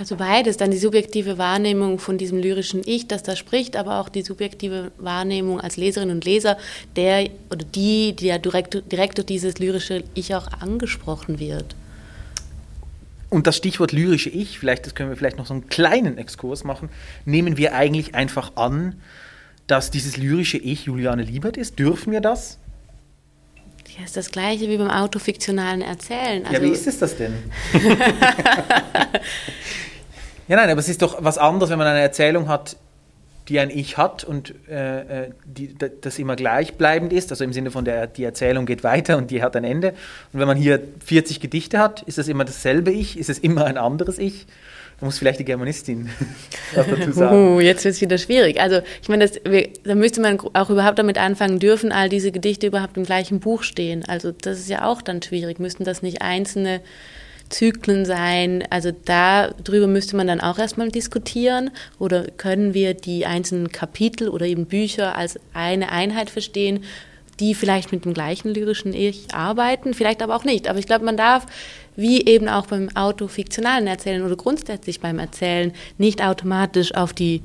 Also beides, dann die subjektive Wahrnehmung von diesem lyrischen Ich, das da spricht, aber auch die subjektive Wahrnehmung als Leserin und Leser, der oder die, die ja direkt, direkt durch dieses lyrische Ich auch angesprochen wird. Und das Stichwort lyrische Ich, vielleicht, das können wir vielleicht noch so einen kleinen Exkurs machen, nehmen wir eigentlich einfach an, dass dieses lyrische Ich Juliane Liebert ist? Dürfen wir das? Ja, ist das gleiche wie beim autofiktionalen Erzählen. Also ja, wie ist es das denn? ja, nein, aber es ist doch was anderes, wenn man eine Erzählung hat, die ein Ich hat und äh, äh die, das immer gleichbleibend ist, also im Sinne von der die Erzählung geht weiter und die hat ein Ende. Und wenn man hier 40 Gedichte hat, ist das immer dasselbe Ich? Ist es immer ein anderes Ich? Da muss vielleicht die Germanistin was dazu sagen. Uh, jetzt wird es wieder schwierig. Also ich meine, das, da müsste man auch überhaupt damit anfangen, dürfen all diese Gedichte überhaupt im gleichen Buch stehen? Also das ist ja auch dann schwierig. Müssten das nicht einzelne Zyklen sein? Also darüber müsste man dann auch erstmal diskutieren. Oder können wir die einzelnen Kapitel oder eben Bücher als eine Einheit verstehen? die vielleicht mit dem gleichen lyrischen Ich arbeiten, vielleicht aber auch nicht. Aber ich glaube, man darf wie eben auch beim autofiktionalen Erzählen oder grundsätzlich beim Erzählen, nicht automatisch auf die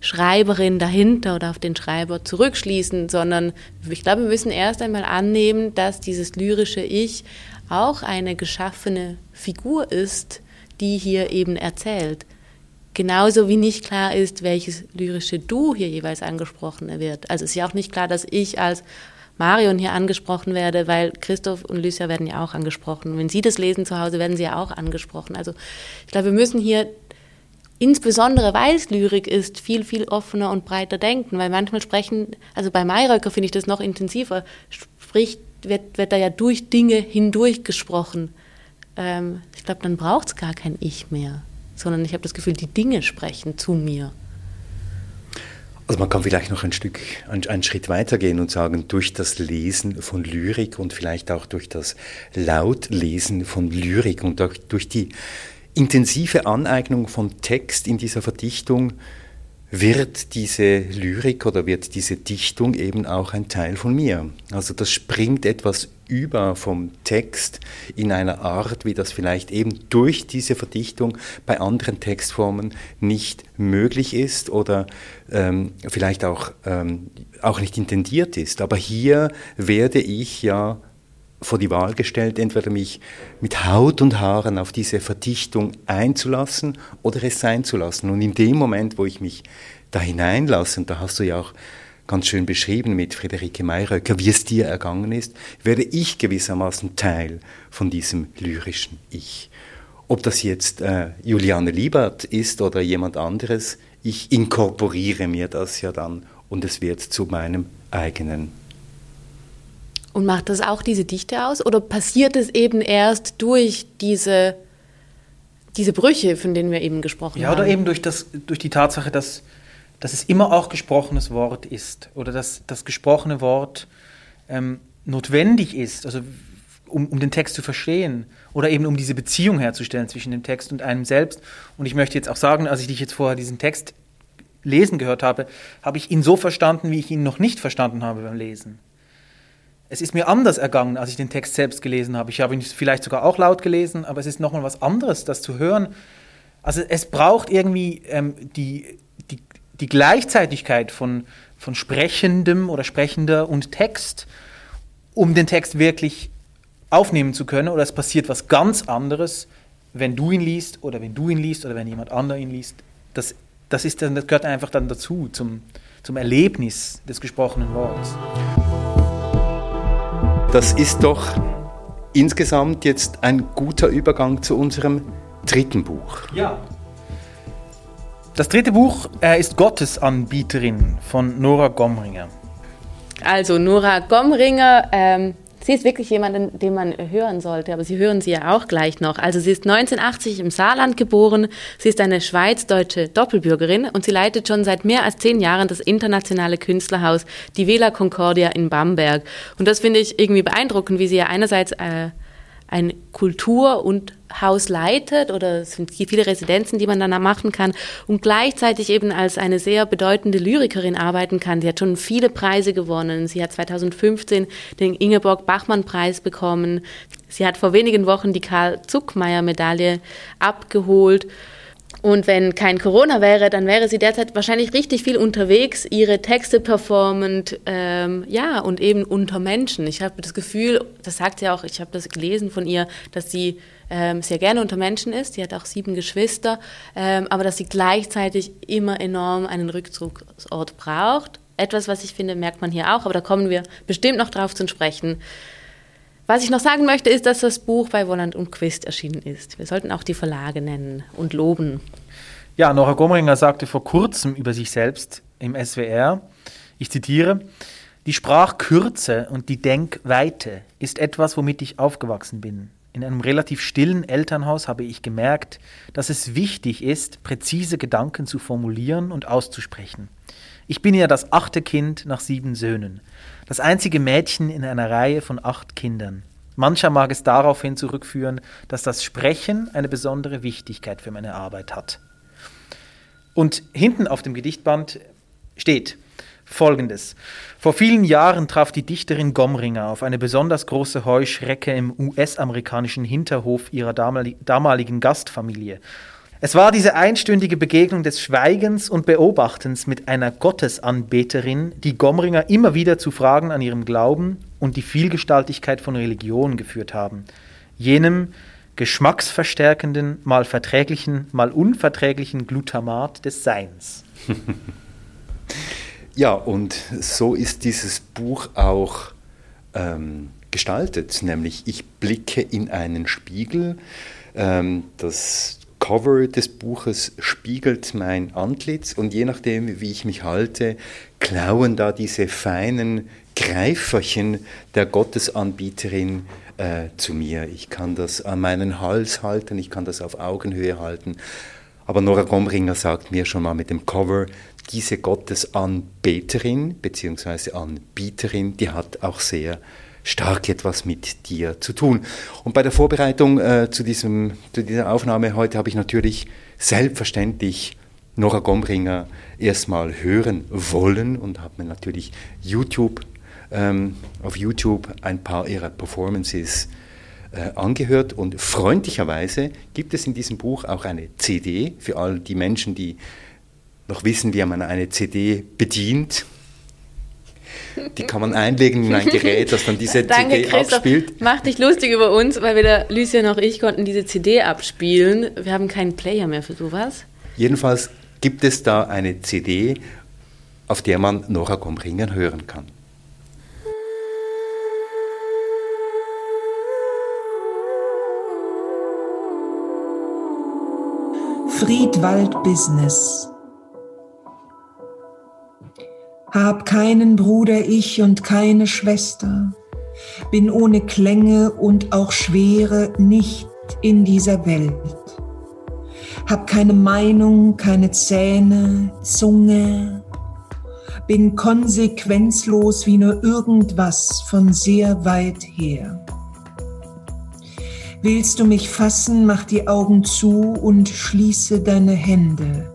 Schreiberin dahinter oder auf den Schreiber zurückschließen, sondern ich glaube, wir müssen erst einmal annehmen, dass dieses lyrische Ich auch eine geschaffene Figur ist, die hier eben erzählt. Genauso wie nicht klar ist, welches lyrische Du hier jeweils angesprochen wird. Also es ist ja auch nicht klar, dass ich als Marion hier angesprochen werde, weil Christoph und Lucia werden ja auch angesprochen. Wenn Sie das lesen zu Hause, werden Sie ja auch angesprochen. Also ich glaube, wir müssen hier insbesondere weil es Lyrik ist, viel, viel offener und breiter denken, weil manchmal sprechen, also bei Mayröcker finde ich das noch intensiver, spricht, wird, wird da ja durch Dinge hindurch gesprochen. Ähm, ich glaube, dann braucht es gar kein Ich mehr, sondern ich habe das Gefühl, die Dinge sprechen zu mir. Also man kann vielleicht noch ein Stück, einen Schritt weitergehen und sagen, durch das Lesen von Lyrik und vielleicht auch durch das Lautlesen von Lyrik und durch die intensive Aneignung von Text in dieser Verdichtung wird diese Lyrik oder wird diese Dichtung eben auch ein Teil von mir. Also das springt etwas über vom Text in einer Art, wie das vielleicht eben durch diese Verdichtung bei anderen Textformen nicht möglich ist oder ähm, vielleicht auch, ähm, auch nicht intendiert ist. Aber hier werde ich ja vor die Wahl gestellt, entweder mich mit Haut und Haaren auf diese Verdichtung einzulassen oder es sein zu lassen. Und in dem Moment, wo ich mich da hineinlasse, und da hast du ja auch ganz schön beschrieben mit Friederike Mayröcker, wie es dir ergangen ist, werde ich gewissermaßen Teil von diesem lyrischen Ich. Ob das jetzt äh, Juliane Liebert ist oder jemand anderes, ich inkorporiere mir das ja dann und es wird zu meinem eigenen und macht das auch diese Dichte aus? Oder passiert es eben erst durch diese, diese Brüche, von denen wir eben gesprochen ja, haben? Ja, oder eben durch, das, durch die Tatsache, dass, dass es immer auch gesprochenes Wort ist. Oder dass das gesprochene Wort ähm, notwendig ist, also um, um den Text zu verstehen. Oder eben um diese Beziehung herzustellen zwischen dem Text und einem selbst. Und ich möchte jetzt auch sagen, als ich dich jetzt vorher diesen Text lesen gehört habe, habe ich ihn so verstanden, wie ich ihn noch nicht verstanden habe beim Lesen es ist mir anders ergangen, als ich den Text selbst gelesen habe. Ich habe ihn vielleicht sogar auch laut gelesen, aber es ist nochmal was anderes, das zu hören. Also es braucht irgendwie ähm, die, die, die Gleichzeitigkeit von, von Sprechendem oder Sprechender und Text, um den Text wirklich aufnehmen zu können oder es passiert was ganz anderes, wenn du ihn liest oder wenn du ihn liest oder wenn jemand anderer ihn liest. Das, das, ist dann, das gehört einfach dann dazu, zum, zum Erlebnis des gesprochenen Wortes. Das ist doch insgesamt jetzt ein guter Übergang zu unserem dritten Buch. Ja. Das dritte Buch äh, ist Gottesanbieterin von Nora Gomringer. Also Nora Gomringer, ähm, sie ist wirklich jemanden, den man hören sollte, aber Sie hören sie ja auch gleich noch. Also sie ist 1980 im Saarland geboren, sie ist eine schweiz-deutsche Doppelbürgerin und sie leitet schon seit mehr als zehn Jahren das internationale Künstlerhaus Die Vela Concordia in Bamberg. Und das finde ich irgendwie beeindruckend, wie sie ja einerseits äh, ein Kultur- und Haus leitet oder es sind viele Residenzen, die man dann machen kann und gleichzeitig eben als eine sehr bedeutende Lyrikerin arbeiten kann. Sie hat schon viele Preise gewonnen. Sie hat 2015 den Ingeborg Bachmann Preis bekommen. Sie hat vor wenigen Wochen die Karl Zuckmeier Medaille abgeholt. Und wenn kein Corona wäre, dann wäre sie derzeit wahrscheinlich richtig viel unterwegs, ihre Texte performend, ähm, ja, und eben unter Menschen. Ich habe das Gefühl, das sagt sie auch, ich habe das gelesen von ihr, dass sie ähm, sehr gerne unter Menschen ist. Sie hat auch sieben Geschwister, ähm, aber dass sie gleichzeitig immer enorm einen Rückzugsort braucht. Etwas, was ich finde, merkt man hier auch, aber da kommen wir bestimmt noch drauf zu sprechen. Was ich noch sagen möchte, ist, dass das Buch bei Wolland und Quist erschienen ist. Wir sollten auch die Verlage nennen und loben. Ja, Nora Gomringer sagte vor kurzem über sich selbst im SWR, ich zitiere, die Sprachkürze und die Denkweite ist etwas, womit ich aufgewachsen bin. In einem relativ stillen Elternhaus habe ich gemerkt, dass es wichtig ist, präzise Gedanken zu formulieren und auszusprechen. Ich bin ja das achte Kind nach sieben Söhnen das einzige Mädchen in einer Reihe von acht Kindern. Mancher mag es daraufhin zurückführen, dass das Sprechen eine besondere Wichtigkeit für meine Arbeit hat. Und hinten auf dem Gedichtband steht Folgendes. Vor vielen Jahren traf die Dichterin Gomringer auf eine besonders große Heuschrecke im US-amerikanischen Hinterhof ihrer damaligen Gastfamilie es war diese einstündige Begegnung des Schweigens und Beobachtens mit einer Gottesanbeterin, die Gomringer immer wieder zu Fragen an ihrem Glauben und die Vielgestaltigkeit von Religion geführt haben. Jenem geschmacksverstärkenden, mal verträglichen, mal unverträglichen Glutamat des Seins. ja, und so ist dieses Buch auch ähm, gestaltet, nämlich ich blicke in einen Spiegel. Ähm, das Cover des Buches spiegelt mein Antlitz und je nachdem, wie ich mich halte, klauen da diese feinen Greiferchen der Gottesanbieterin äh, zu mir. Ich kann das an meinen Hals halten, ich kann das auf Augenhöhe halten. Aber Nora Gomringer sagt mir schon mal mit dem Cover, diese Gottesanbeterin bzw. Anbieterin, die hat auch sehr stark etwas mit dir zu tun. Und bei der Vorbereitung äh, zu, diesem, zu dieser Aufnahme heute habe ich natürlich selbstverständlich Nora Gomringer erstmal hören wollen und habe mir natürlich YouTube, ähm, auf YouTube ein paar ihrer Performances äh, angehört und freundlicherweise gibt es in diesem Buch auch eine CD für all die Menschen, die noch wissen, wie man eine CD bedient. Die kann man einlegen in ein Gerät, das dann diese Danke, CD Christoph. abspielt. Mach dich lustig über uns, weil weder Lucien noch ich konnten diese CD abspielen. Wir haben keinen Player mehr für sowas. Jedenfalls gibt es da eine CD, auf der man Nora Gomringen hören kann. Friedwald Business hab keinen Bruder ich und keine Schwester, bin ohne Klänge und auch Schwere nicht in dieser Welt. Hab keine Meinung, keine Zähne, Zunge, bin konsequenzlos wie nur irgendwas von sehr weit her. Willst du mich fassen, mach die Augen zu und schließe deine Hände.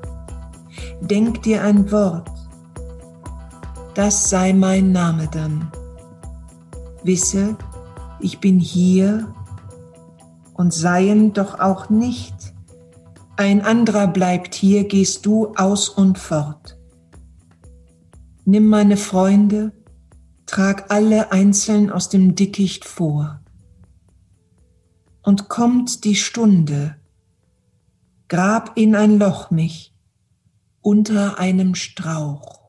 Denk dir ein Wort, das sei mein Name dann. Wisse, ich bin hier und seien doch auch nicht. Ein anderer bleibt hier, gehst du aus und fort. Nimm meine Freunde, trag alle einzeln aus dem Dickicht vor. und kommt die Stunde. Grab in ein Loch mich unter einem Strauch.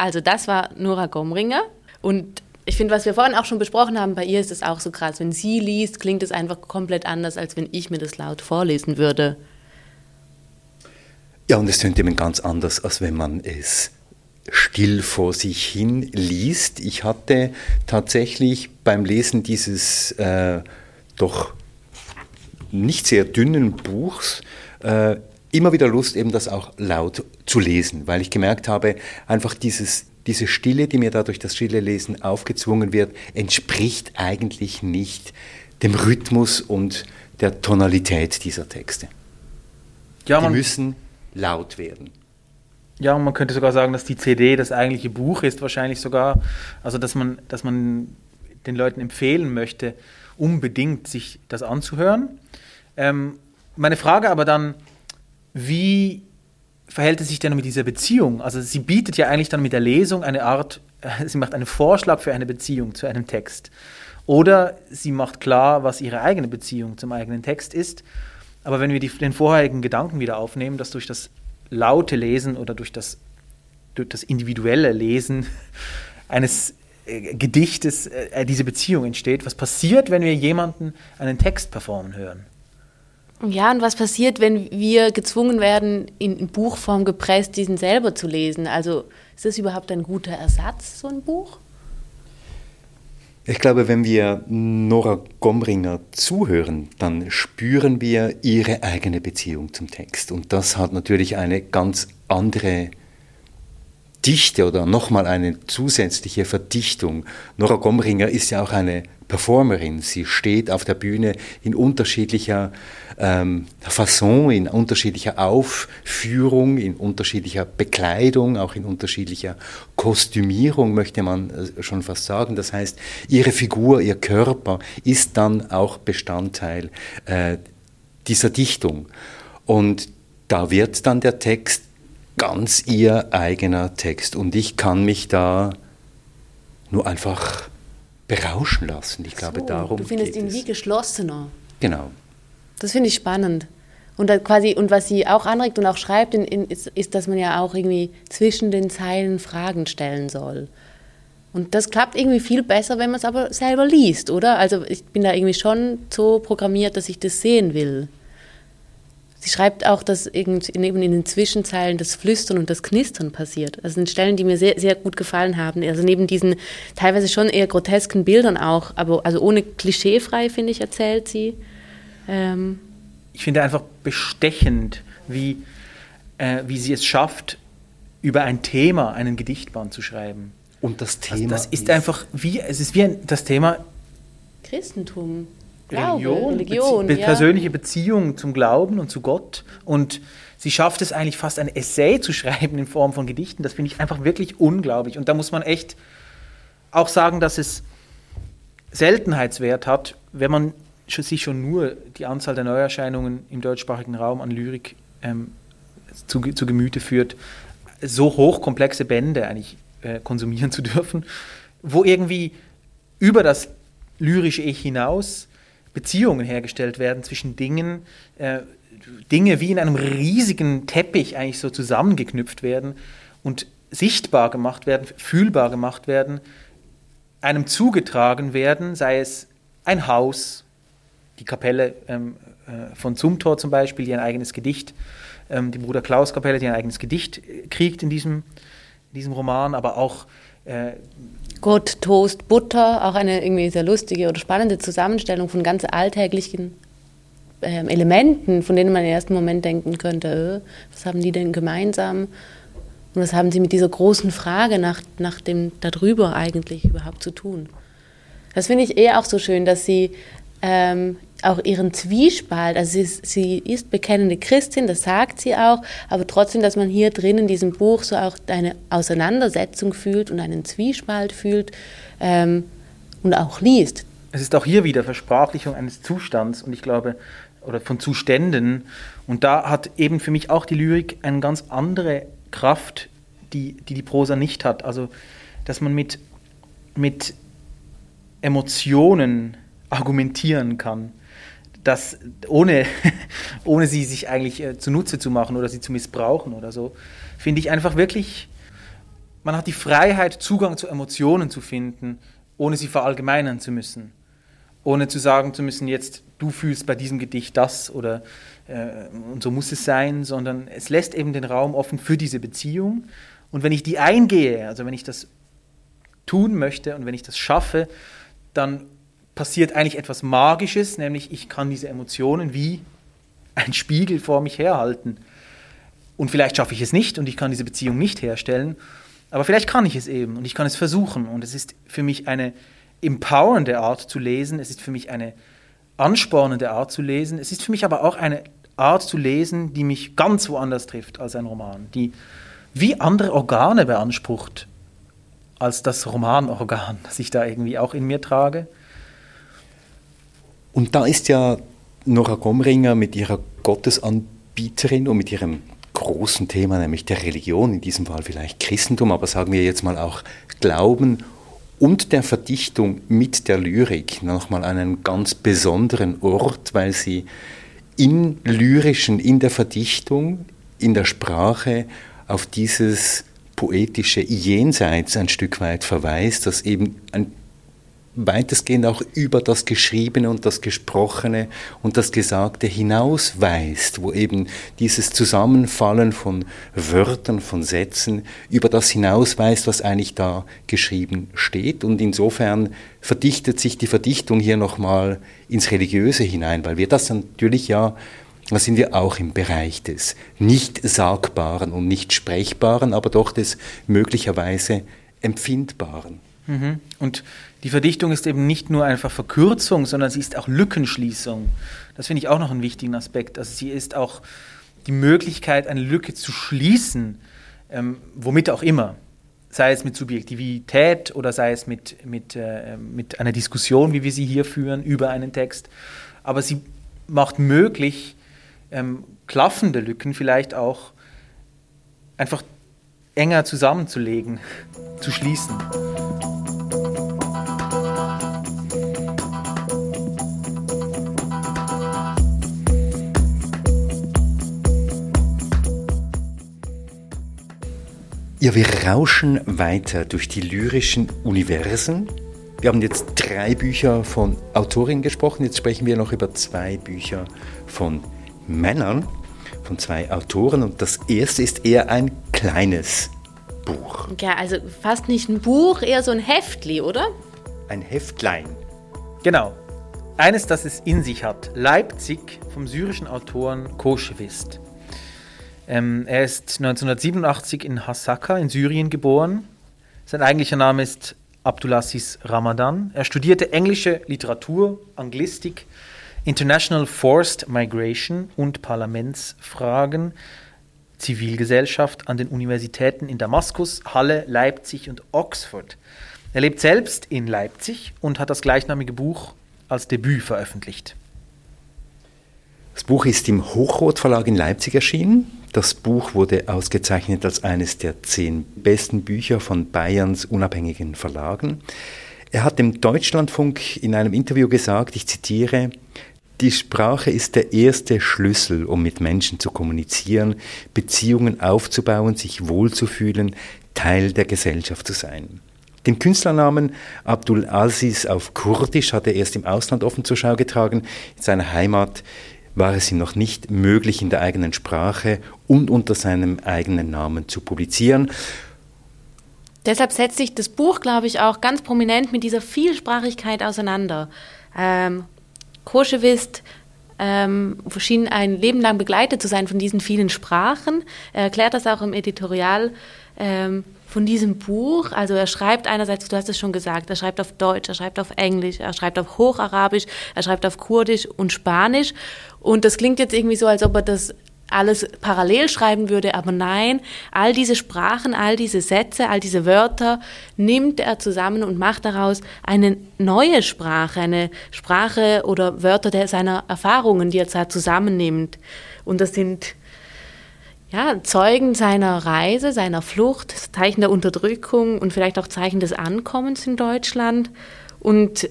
Also das war Nora Gomringer und ich finde, was wir vorhin auch schon besprochen haben, bei ihr ist es auch so krass. Wenn sie liest, klingt es einfach komplett anders, als wenn ich mir das laut vorlesen würde. Ja, und es tönt eben ganz anders, als wenn man es still vor sich hin liest. Ich hatte tatsächlich beim Lesen dieses äh, doch nicht sehr dünnen Buchs äh, immer wieder Lust, eben das auch laut zu lesen, weil ich gemerkt habe, einfach dieses, diese Stille, die mir dadurch das stille Lesen aufgezwungen wird, entspricht eigentlich nicht dem Rhythmus und der Tonalität dieser Texte. Ja, die müssen laut werden. Ja, und man könnte sogar sagen, dass die CD das eigentliche Buch ist, wahrscheinlich sogar. Also, dass man, dass man den Leuten empfehlen möchte, unbedingt sich das anzuhören. Ähm, meine Frage aber dann, wie verhält es sich denn mit dieser Beziehung? Also sie bietet ja eigentlich dann mit der Lesung eine Art, äh, sie macht einen Vorschlag für eine Beziehung zu einem Text. Oder sie macht klar, was ihre eigene Beziehung zum eigenen Text ist. Aber wenn wir die, den vorherigen Gedanken wieder aufnehmen, dass durch das laute Lesen oder durch das, durch das individuelle Lesen eines äh, Gedichtes äh, diese Beziehung entsteht, was passiert, wenn wir jemanden einen Text performen hören? Ja, und was passiert, wenn wir gezwungen werden, in, Buchform gepresst, diesen selber zu lesen? Also ist das überhaupt ein guter Ersatz, so ein Buch? Ich glaube, wenn wir Nora Gomringer zuhören, dann spüren wir ihre eigene Beziehung zum Text. Und das hat natürlich eine ganz andere Dichte oder nochmal eine zusätzliche Verdichtung. Nora Gomringer ist ja auch eine Performerin. Sie steht auf der Bühne in unterschiedlicher ähm, Fasson, in unterschiedlicher Aufführung, in unterschiedlicher Bekleidung, auch in unterschiedlicher Kostümierung, möchte man äh, schon fast sagen. Das heißt, ihre Figur, ihr Körper ist dann auch Bestandteil äh, dieser Dichtung. Und da wird dann der Text ganz ihr eigener Text. Und ich kann mich da nur einfach berauschen lassen. Ich glaube, so, darum. Du findest ihn wie geschlossener. Genau. Das finde ich spannend. Und, quasi, und was sie auch anregt und auch schreibt, in, in, ist, ist, dass man ja auch irgendwie zwischen den Zeilen Fragen stellen soll. Und das klappt irgendwie viel besser, wenn man es aber selber liest, oder? Also ich bin da irgendwie schon so programmiert, dass ich das sehen will. Sie schreibt auch, dass eben in den Zwischenzeilen das Flüstern und das Knistern passiert. Das sind Stellen, die mir sehr, sehr gut gefallen haben. Also neben diesen teilweise schon eher grotesken Bildern auch, aber also ohne klischeefrei, finde ich, erzählt sie. Ähm ich finde einfach bestechend, wie, äh, wie sie es schafft, über ein Thema einen Gedichtband zu schreiben. Und das also Thema. Also das ist, ist einfach wie, es ist wie ein, das Thema Christentum. Religion, Religion Bezie ja. persönliche Beziehung zum Glauben und zu Gott. Und sie schafft es eigentlich fast ein Essay zu schreiben in Form von Gedichten. Das finde ich einfach wirklich unglaublich. Und da muss man echt auch sagen, dass es Seltenheitswert hat, wenn man sich schon nur die Anzahl der Neuerscheinungen im deutschsprachigen Raum an Lyrik ähm, zu, zu Gemüte führt, so hochkomplexe Bände eigentlich äh, konsumieren zu dürfen, wo irgendwie über das lyrische Ich hinaus Beziehungen hergestellt werden zwischen Dingen, äh, Dinge wie in einem riesigen Teppich eigentlich so zusammengeknüpft werden und sichtbar gemacht werden, fühlbar gemacht werden, einem zugetragen werden, sei es ein Haus, die Kapelle ähm, äh, von Zumthor zum Beispiel, die ein eigenes Gedicht, ähm, die Bruder Klaus Kapelle, die ein eigenes Gedicht äh, kriegt in diesem, in diesem Roman, aber auch äh, Gott, Toast, Butter, auch eine irgendwie sehr lustige oder spannende Zusammenstellung von ganz alltäglichen ähm, Elementen, von denen man im ersten Moment denken könnte, äh, was haben die denn gemeinsam? Und was haben sie mit dieser großen Frage nach, nach dem darüber eigentlich überhaupt zu tun? Das finde ich eher auch so schön, dass sie ähm, auch ihren Zwiespalt, also sie ist, sie ist bekennende Christin, das sagt sie auch, aber trotzdem, dass man hier drin in diesem Buch so auch eine Auseinandersetzung fühlt und einen Zwiespalt fühlt ähm, und auch liest. Es ist auch hier wieder Versprachlichung eines Zustands und ich glaube, oder von Zuständen. Und da hat eben für mich auch die Lyrik eine ganz andere Kraft, die die, die Prosa nicht hat. Also, dass man mit, mit Emotionen argumentieren kann, dass ohne, ohne sie sich eigentlich äh, zunutze zu machen oder sie zu missbrauchen oder so, finde ich einfach wirklich, man hat die Freiheit, Zugang zu Emotionen zu finden, ohne sie verallgemeinern zu müssen. Ohne zu sagen zu müssen, jetzt du fühlst bei diesem Gedicht das oder äh, und so muss es sein, sondern es lässt eben den Raum offen für diese Beziehung. Und wenn ich die eingehe, also wenn ich das tun möchte und wenn ich das schaffe, dann passiert eigentlich etwas Magisches, nämlich ich kann diese Emotionen wie ein Spiegel vor mich herhalten. Und vielleicht schaffe ich es nicht und ich kann diese Beziehung nicht herstellen, aber vielleicht kann ich es eben und ich kann es versuchen. Und es ist für mich eine empowernde Art zu lesen, es ist für mich eine anspornende Art zu lesen, es ist für mich aber auch eine Art zu lesen, die mich ganz woanders trifft als ein Roman, die wie andere Organe beansprucht als das Romanorgan, das ich da irgendwie auch in mir trage. Und da ist ja Nora Gomringer mit ihrer Gottesanbieterin und mit ihrem großen Thema, nämlich der Religion, in diesem Fall vielleicht Christentum, aber sagen wir jetzt mal auch Glauben und der Verdichtung mit der Lyrik nochmal einen ganz besonderen Ort, weil sie im Lyrischen, in der Verdichtung, in der Sprache auf dieses poetische Jenseits ein Stück weit verweist, das eben ein weitestgehend auch über das Geschriebene und das Gesprochene und das Gesagte hinausweist, wo eben dieses Zusammenfallen von Wörtern, von Sätzen über das hinausweist, was eigentlich da geschrieben steht. Und insofern verdichtet sich die Verdichtung hier nochmal ins Religiöse hinein, weil wir das natürlich ja da sind wir auch im Bereich des nicht Sagbaren und nicht Sprechbaren, aber doch des möglicherweise Empfindbaren. Mhm. Und die Verdichtung ist eben nicht nur einfach Verkürzung, sondern sie ist auch Lückenschließung. Das finde ich auch noch einen wichtigen Aspekt. Also sie ist auch die Möglichkeit, eine Lücke zu schließen, ähm, womit auch immer. Sei es mit Subjektivität oder sei es mit, mit, äh, mit einer Diskussion, wie wir sie hier führen, über einen Text. Aber sie macht möglich, ähm, klaffende Lücken vielleicht auch einfach enger zusammenzulegen, zu schließen. Ja, wir rauschen weiter durch die lyrischen Universen. Wir haben jetzt drei Bücher von Autorinnen gesprochen, jetzt sprechen wir noch über zwei Bücher von Männern, von zwei Autoren. Und das erste ist eher ein kleines Buch. Ja, also fast nicht ein Buch, eher so ein Heftli, oder? Ein Heftlein. Genau. Eines, das es in sich hat. Leipzig vom syrischen Autoren Koschewist. Ähm, er ist 1987 in Hasaka in Syrien geboren. Sein eigentlicher Name ist Abdulaziz Ramadan. Er studierte englische Literatur, Anglistik, International Forced Migration und Parlamentsfragen, Zivilgesellschaft an den Universitäten in Damaskus, Halle, Leipzig und Oxford. Er lebt selbst in Leipzig und hat das gleichnamige Buch als Debüt veröffentlicht. Das Buch ist im Hochrot Verlag in Leipzig erschienen. Das Buch wurde ausgezeichnet als eines der zehn besten Bücher von Bayerns unabhängigen Verlagen. Er hat dem Deutschlandfunk in einem Interview gesagt, ich zitiere, die Sprache ist der erste Schlüssel, um mit Menschen zu kommunizieren, Beziehungen aufzubauen, sich wohlzufühlen, Teil der Gesellschaft zu sein. Den Künstlernamen Abdul Aziz auf Kurdisch hat er erst im Ausland offen zur Schau getragen. In seiner Heimat war es ihm noch nicht möglich, in der eigenen Sprache und unter seinem eigenen Namen zu publizieren. Deshalb setzt sich das Buch, glaube ich, auch ganz prominent mit dieser Vielsprachigkeit auseinander. Ähm, Koschewist ähm, schien ein Leben lang begleitet zu sein von diesen vielen Sprachen. Er erklärt das auch im Editorial. Ähm, von diesem Buch. Also er schreibt einerseits, du hast es schon gesagt, er schreibt auf Deutsch, er schreibt auf Englisch, er schreibt auf Hocharabisch, er schreibt auf Kurdisch und Spanisch. Und das klingt jetzt irgendwie so, als ob er das alles parallel schreiben würde, aber nein, all diese Sprachen, all diese Sätze, all diese Wörter nimmt er zusammen und macht daraus eine neue Sprache, eine Sprache oder Wörter der seiner Erfahrungen, die er zusammennimmt. Und das sind ja, Zeugen seiner Reise, seiner Flucht, Zeichen der Unterdrückung und vielleicht auch Zeichen des Ankommens in Deutschland. Und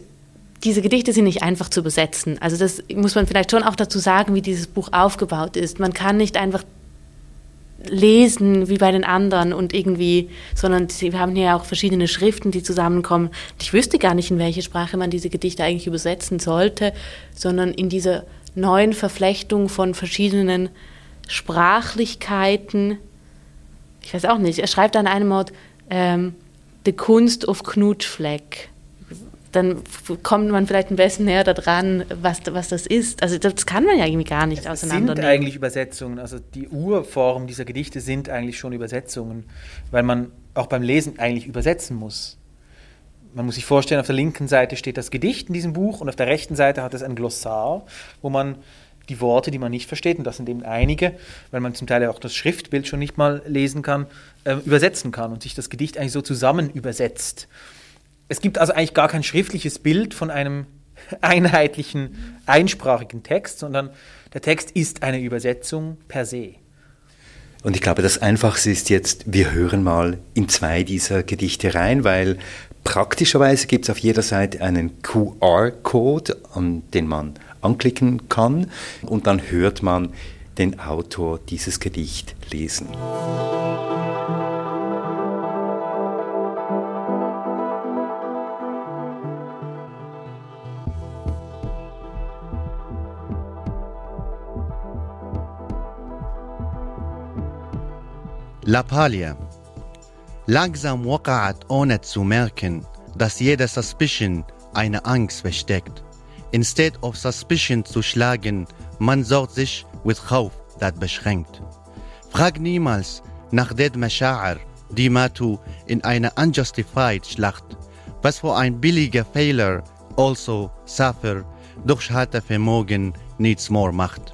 diese Gedichte sind nicht einfach zu übersetzen. Also das muss man vielleicht schon auch dazu sagen, wie dieses Buch aufgebaut ist. Man kann nicht einfach lesen wie bei den anderen und irgendwie, sondern wir haben hier auch verschiedene Schriften, die zusammenkommen. Ich wüsste gar nicht, in welche Sprache man diese Gedichte eigentlich übersetzen sollte, sondern in dieser neuen Verflechtung von verschiedenen Sprachlichkeiten. Ich weiß auch nicht. Er schreibt an einem Ort ähm, The Kunst of Knutschfleck dann kommt man vielleicht ein bisschen näher daran, was, was das ist. Also das kann man ja irgendwie gar nicht es auseinandernehmen. sind eigentlich Übersetzungen. Also die Urform dieser Gedichte sind eigentlich schon Übersetzungen, weil man auch beim Lesen eigentlich übersetzen muss. Man muss sich vorstellen, auf der linken Seite steht das Gedicht in diesem Buch und auf der rechten Seite hat es ein Glossar, wo man die Worte, die man nicht versteht, und das sind eben einige, weil man zum Teil auch das Schriftbild schon nicht mal lesen kann, äh, übersetzen kann und sich das Gedicht eigentlich so zusammen übersetzt. Es gibt also eigentlich gar kein schriftliches Bild von einem einheitlichen, einsprachigen Text, sondern der Text ist eine Übersetzung per se. Und ich glaube, das Einfachste ist jetzt, wir hören mal in zwei dieser Gedichte rein, weil praktischerweise gibt es auf jeder Seite einen QR-Code, an den man anklicken kann und dann hört man den Autor dieses Gedicht lesen. Lappalia. Langsam waqa'at ohne zu merken, dass jede Suspicion eine Angst versteckt. Instead of suspicion zu schlagen, man sorgt sich with Khauf, das beschränkt. Frag niemals nach den Masha'ar, die Matu in einer unjustified Schlacht, was für ein billiger Fehler, also Safir, durch harte Vermogen nichts more macht.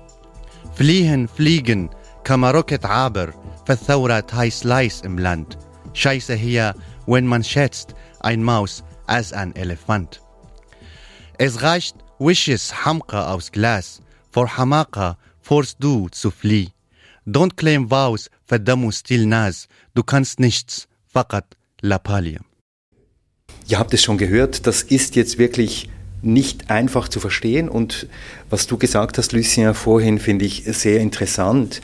Fliehen, fliegen, Kamarocket aber, verzaubert heiß Leis im Land. Scheiße hier, wenn man schätzt, ein Maus als ein Elefant. Es reicht, Wishes Hamka aus Glas, vor Hamaka forst du zu flieh. Don't claim vows, verdammu still nas, du kannst nichts, fakat la palia. Ihr habt es schon gehört, das ist jetzt wirklich nicht einfach zu verstehen. Und was du gesagt hast, Lucien, vorhin, finde ich sehr interessant,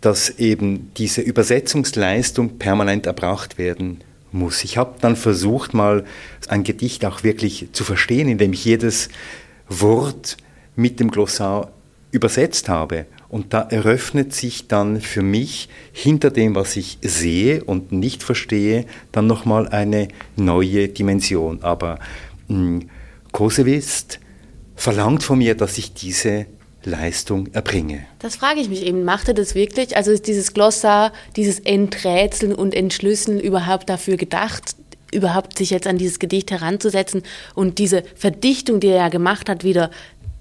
dass eben diese Übersetzungsleistung permanent erbracht werden muss. Ich habe dann versucht, mal ein Gedicht auch wirklich zu verstehen, indem ich jedes Wort mit dem Glossar übersetzt habe. Und da eröffnet sich dann für mich hinter dem, was ich sehe und nicht verstehe, dann nochmal eine neue Dimension. Aber hm, Kosewist verlangt von mir, dass ich diese Leistung erbringe. Das frage ich mich eben. Macht er das wirklich? Also ist dieses Glossar, dieses Enträtseln und Entschlüsseln überhaupt dafür gedacht, überhaupt sich jetzt an dieses Gedicht heranzusetzen und diese Verdichtung, die er ja gemacht hat, wieder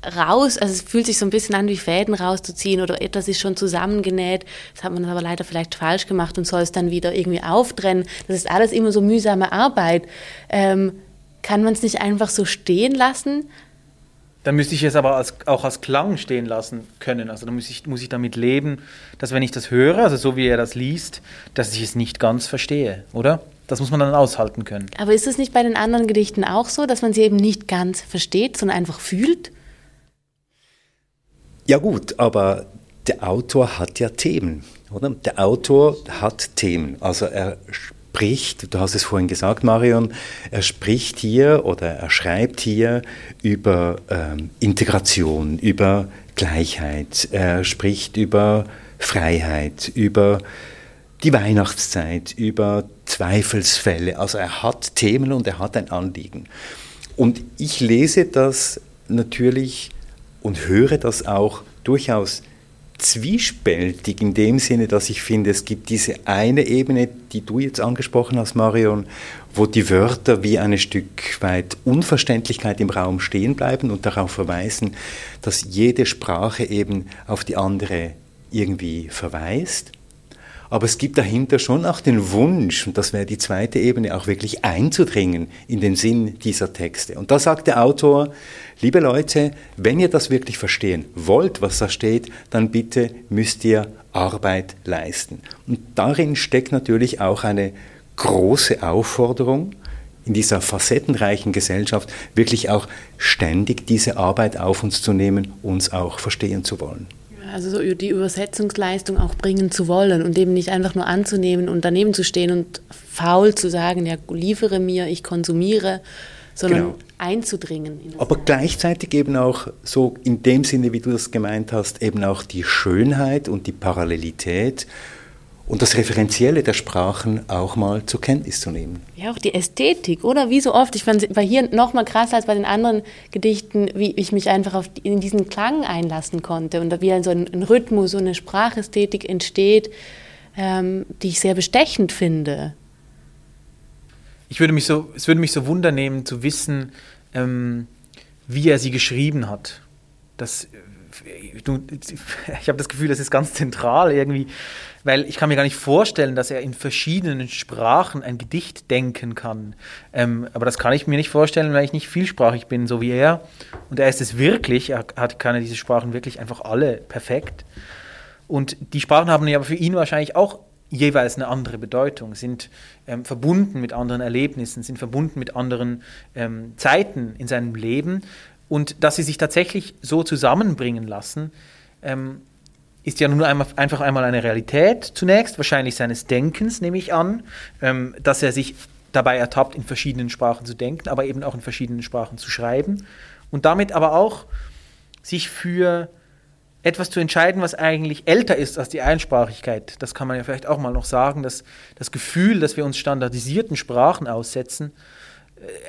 raus, also es fühlt sich so ein bisschen an wie Fäden rauszuziehen oder etwas ist schon zusammengenäht. Das hat man aber leider vielleicht falsch gemacht und soll es dann wieder irgendwie auftrennen. Das ist alles immer so mühsame Arbeit. Ähm, kann man es nicht einfach so stehen lassen? Dann müsste ich es aber als, auch als Klang stehen lassen können. Also dann muss ich, muss ich damit leben, dass wenn ich das höre, also so wie er das liest, dass ich es nicht ganz verstehe, oder? Das muss man dann aushalten können. Aber ist es nicht bei den anderen Gedichten auch so, dass man sie eben nicht ganz versteht, sondern einfach fühlt? Ja gut, aber der Autor hat ja Themen, oder? Der Autor hat Themen. Also er spricht, du hast es vorhin gesagt, Marion, er spricht hier oder er schreibt hier über ähm, Integration, über Gleichheit, er spricht über Freiheit, über die Weihnachtszeit, über Zweifelsfälle. Also er hat Themen und er hat ein Anliegen. Und ich lese das natürlich und höre das auch durchaus zwiespältig in dem Sinne, dass ich finde, es gibt diese eine Ebene, die du jetzt angesprochen hast, Marion, wo die Wörter wie ein Stück weit Unverständlichkeit im Raum stehen bleiben und darauf verweisen, dass jede Sprache eben auf die andere irgendwie verweist. Aber es gibt dahinter schon auch den Wunsch, und das wäre die zweite Ebene, auch wirklich einzudringen in den Sinn dieser Texte. Und da sagt der Autor, liebe Leute, wenn ihr das wirklich verstehen wollt, was da steht, dann bitte müsst ihr Arbeit leisten. Und darin steckt natürlich auch eine große Aufforderung, in dieser facettenreichen Gesellschaft wirklich auch ständig diese Arbeit auf uns zu nehmen, uns auch verstehen zu wollen. Also so die Übersetzungsleistung auch bringen zu wollen und eben nicht einfach nur anzunehmen und daneben zu stehen und faul zu sagen, ja, liefere mir, ich konsumiere, sondern genau. einzudringen. Aber gleichzeitig eben auch so in dem Sinne, wie du das gemeint hast, eben auch die Schönheit und die Parallelität und das Referenzielle der Sprachen auch mal zur Kenntnis zu nehmen. Ja, auch die Ästhetik, oder? Wie so oft. Ich fand es hier noch mal krasser als bei den anderen Gedichten, wie ich mich einfach auf, in diesen Klang einlassen konnte und wie so ein, ein Rhythmus, so eine Sprachästhetik entsteht, ähm, die ich sehr bestechend finde. Ich würde mich so, es würde mich so wundernehmen zu wissen, ähm, wie er sie geschrieben hat. Das, äh, ich habe das Gefühl, das ist ganz zentral irgendwie weil ich kann mir gar nicht vorstellen, dass er in verschiedenen Sprachen ein Gedicht denken kann. Ähm, aber das kann ich mir nicht vorstellen, weil ich nicht vielsprachig bin, so wie er. Und er ist es wirklich, er hat, kann diese Sprachen wirklich einfach alle perfekt. Und die Sprachen haben ja für ihn wahrscheinlich auch jeweils eine andere Bedeutung, sind ähm, verbunden mit anderen Erlebnissen, sind verbunden mit anderen ähm, Zeiten in seinem Leben. Und dass sie sich tatsächlich so zusammenbringen lassen, ähm, ist ja nun einmal, einfach einmal eine Realität zunächst, wahrscheinlich seines Denkens, nehme ich an, ähm, dass er sich dabei ertappt, in verschiedenen Sprachen zu denken, aber eben auch in verschiedenen Sprachen zu schreiben und damit aber auch sich für etwas zu entscheiden, was eigentlich älter ist als die Einsprachigkeit. Das kann man ja vielleicht auch mal noch sagen, dass das Gefühl, dass wir uns standardisierten Sprachen aussetzen,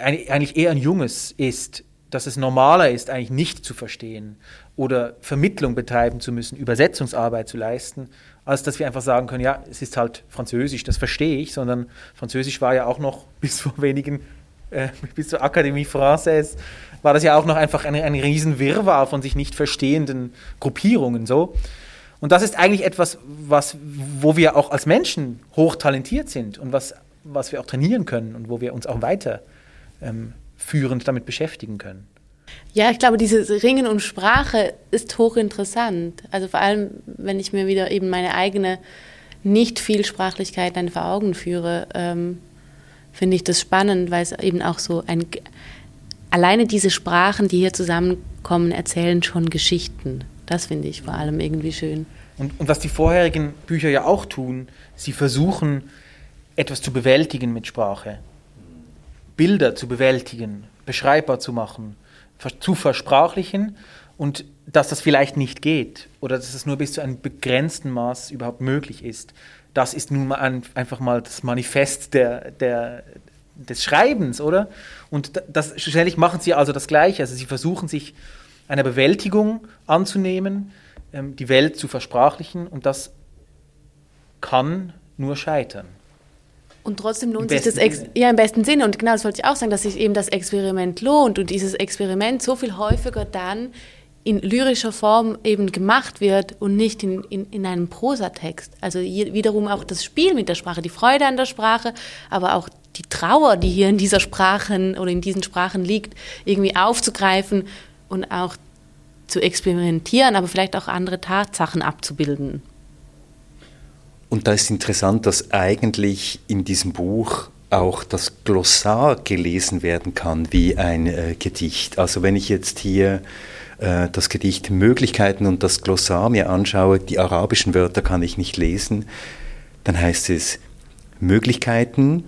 äh, eigentlich eher ein junges ist, dass es normaler ist, eigentlich nicht zu verstehen oder Vermittlung betreiben zu müssen, Übersetzungsarbeit zu leisten, als dass wir einfach sagen können, ja, es ist halt Französisch, das verstehe ich, sondern Französisch war ja auch noch bis vor wenigen, äh, bis zur Akademie Française, war das ja auch noch einfach ein, ein riesen Wirrwarr von sich nicht verstehenden Gruppierungen so. Und das ist eigentlich etwas, was, wo wir auch als Menschen hochtalentiert sind und was, was wir auch trainieren können und wo wir uns auch weiter ähm, führend damit beschäftigen können. Ja, ich glaube, dieses Ringen um Sprache ist hochinteressant. Also vor allem, wenn ich mir wieder eben meine eigene Nicht-Vielsprachlichkeit dann vor Augen führe, ähm, finde ich das spannend, weil es eben auch so ein. Alleine diese Sprachen, die hier zusammenkommen, erzählen schon Geschichten. Das finde ich vor allem irgendwie schön. Und, und was die vorherigen Bücher ja auch tun, sie versuchen, etwas zu bewältigen mit Sprache. Bilder zu bewältigen, beschreibbar zu machen, zu versprachlichen und dass das vielleicht nicht geht oder dass es nur bis zu einem begrenzten Maß überhaupt möglich ist. Das ist nun mal ein, einfach mal das Manifest der, der, des Schreibens, oder? Und das, schlussendlich machen sie also das Gleiche. Also sie versuchen sich einer Bewältigung anzunehmen, ähm, die Welt zu versprachlichen und das kann nur scheitern. Und trotzdem lohnt Im sich das Ex Sinne. ja im besten Sinne. Und genau das wollte ich auch sagen, dass sich eben das Experiment lohnt und dieses Experiment so viel häufiger dann in lyrischer Form eben gemacht wird und nicht in, in, in einem Prosatext. Also wiederum auch das Spiel mit der Sprache, die Freude an der Sprache, aber auch die Trauer, die hier in dieser Sprachen oder in diesen Sprachen liegt, irgendwie aufzugreifen und auch zu experimentieren, aber vielleicht auch andere Tatsachen abzubilden. Und da ist interessant, dass eigentlich in diesem Buch auch das Glossar gelesen werden kann wie ein äh, Gedicht. Also wenn ich jetzt hier äh, das Gedicht Möglichkeiten und das Glossar mir anschaue, die arabischen Wörter kann ich nicht lesen, dann heißt es Möglichkeiten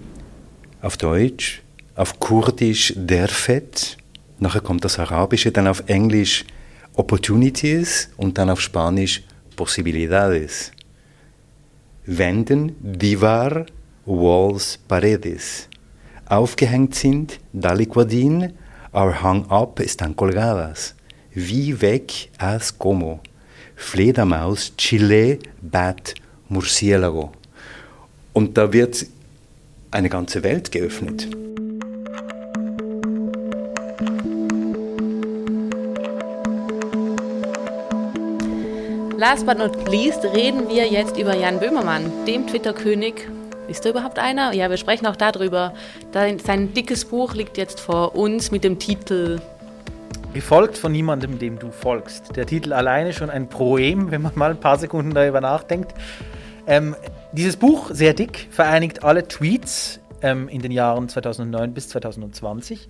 auf Deutsch, auf Kurdisch Derfet, nachher kommt das Arabische, dann auf Englisch Opportunities und dann auf Spanisch Posibilidades. Wänden, Divar, Walls, Paredes. Aufgehängt sind, daliquadin, are hung up, están colgadas. Wie weg, as como. Fledermaus, Chile, Bat, Murciélago. Und da wird eine ganze Welt geöffnet. Last but not least reden wir jetzt über Jan Böhmermann, dem Twitter-König. Ist da überhaupt einer? Ja, wir sprechen auch darüber. Sein dickes Buch liegt jetzt vor uns mit dem Titel Gefolgt von niemandem, dem du folgst. Der Titel alleine schon ein Proem, wenn man mal ein paar Sekunden darüber nachdenkt. Ähm, dieses Buch, sehr dick, vereinigt alle Tweets ähm, in den Jahren 2009 bis 2020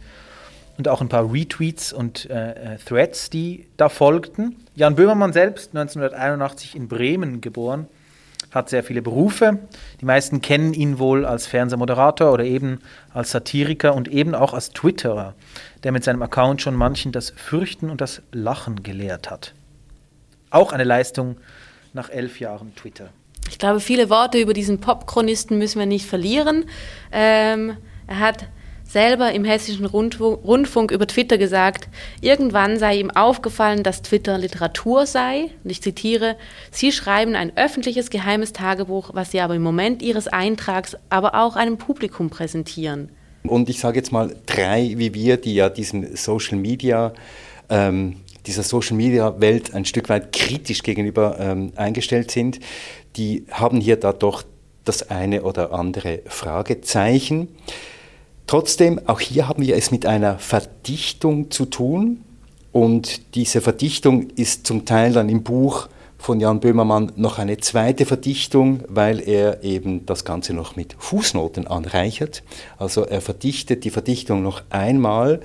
und auch ein paar Retweets und äh, äh, Threads, die da folgten. Jan Böhmermann selbst, 1981 in Bremen geboren, hat sehr viele Berufe. Die meisten kennen ihn wohl als Fernsehmoderator oder eben als Satiriker und eben auch als Twitterer, der mit seinem Account schon manchen das Fürchten und das Lachen gelehrt hat. Auch eine Leistung nach elf Jahren Twitter. Ich glaube, viele Worte über diesen Popchronisten müssen wir nicht verlieren. Ähm, er hat selber im hessischen Rundfunk über Twitter gesagt, irgendwann sei ihm aufgefallen, dass Twitter Literatur sei. Und ich zitiere, Sie schreiben ein öffentliches geheimes Tagebuch, was Sie aber im Moment Ihres Eintrags aber auch einem Publikum präsentieren. Und ich sage jetzt mal drei, wie wir, die ja diesem Social Media, ähm, dieser Social Media Welt ein Stück weit kritisch gegenüber ähm, eingestellt sind, die haben hier da doch das eine oder andere Fragezeichen. Trotzdem, auch hier haben wir es mit einer Verdichtung zu tun. Und diese Verdichtung ist zum Teil dann im Buch von Jan Böhmermann noch eine zweite Verdichtung, weil er eben das Ganze noch mit Fußnoten anreichert. Also er verdichtet die Verdichtung noch einmal.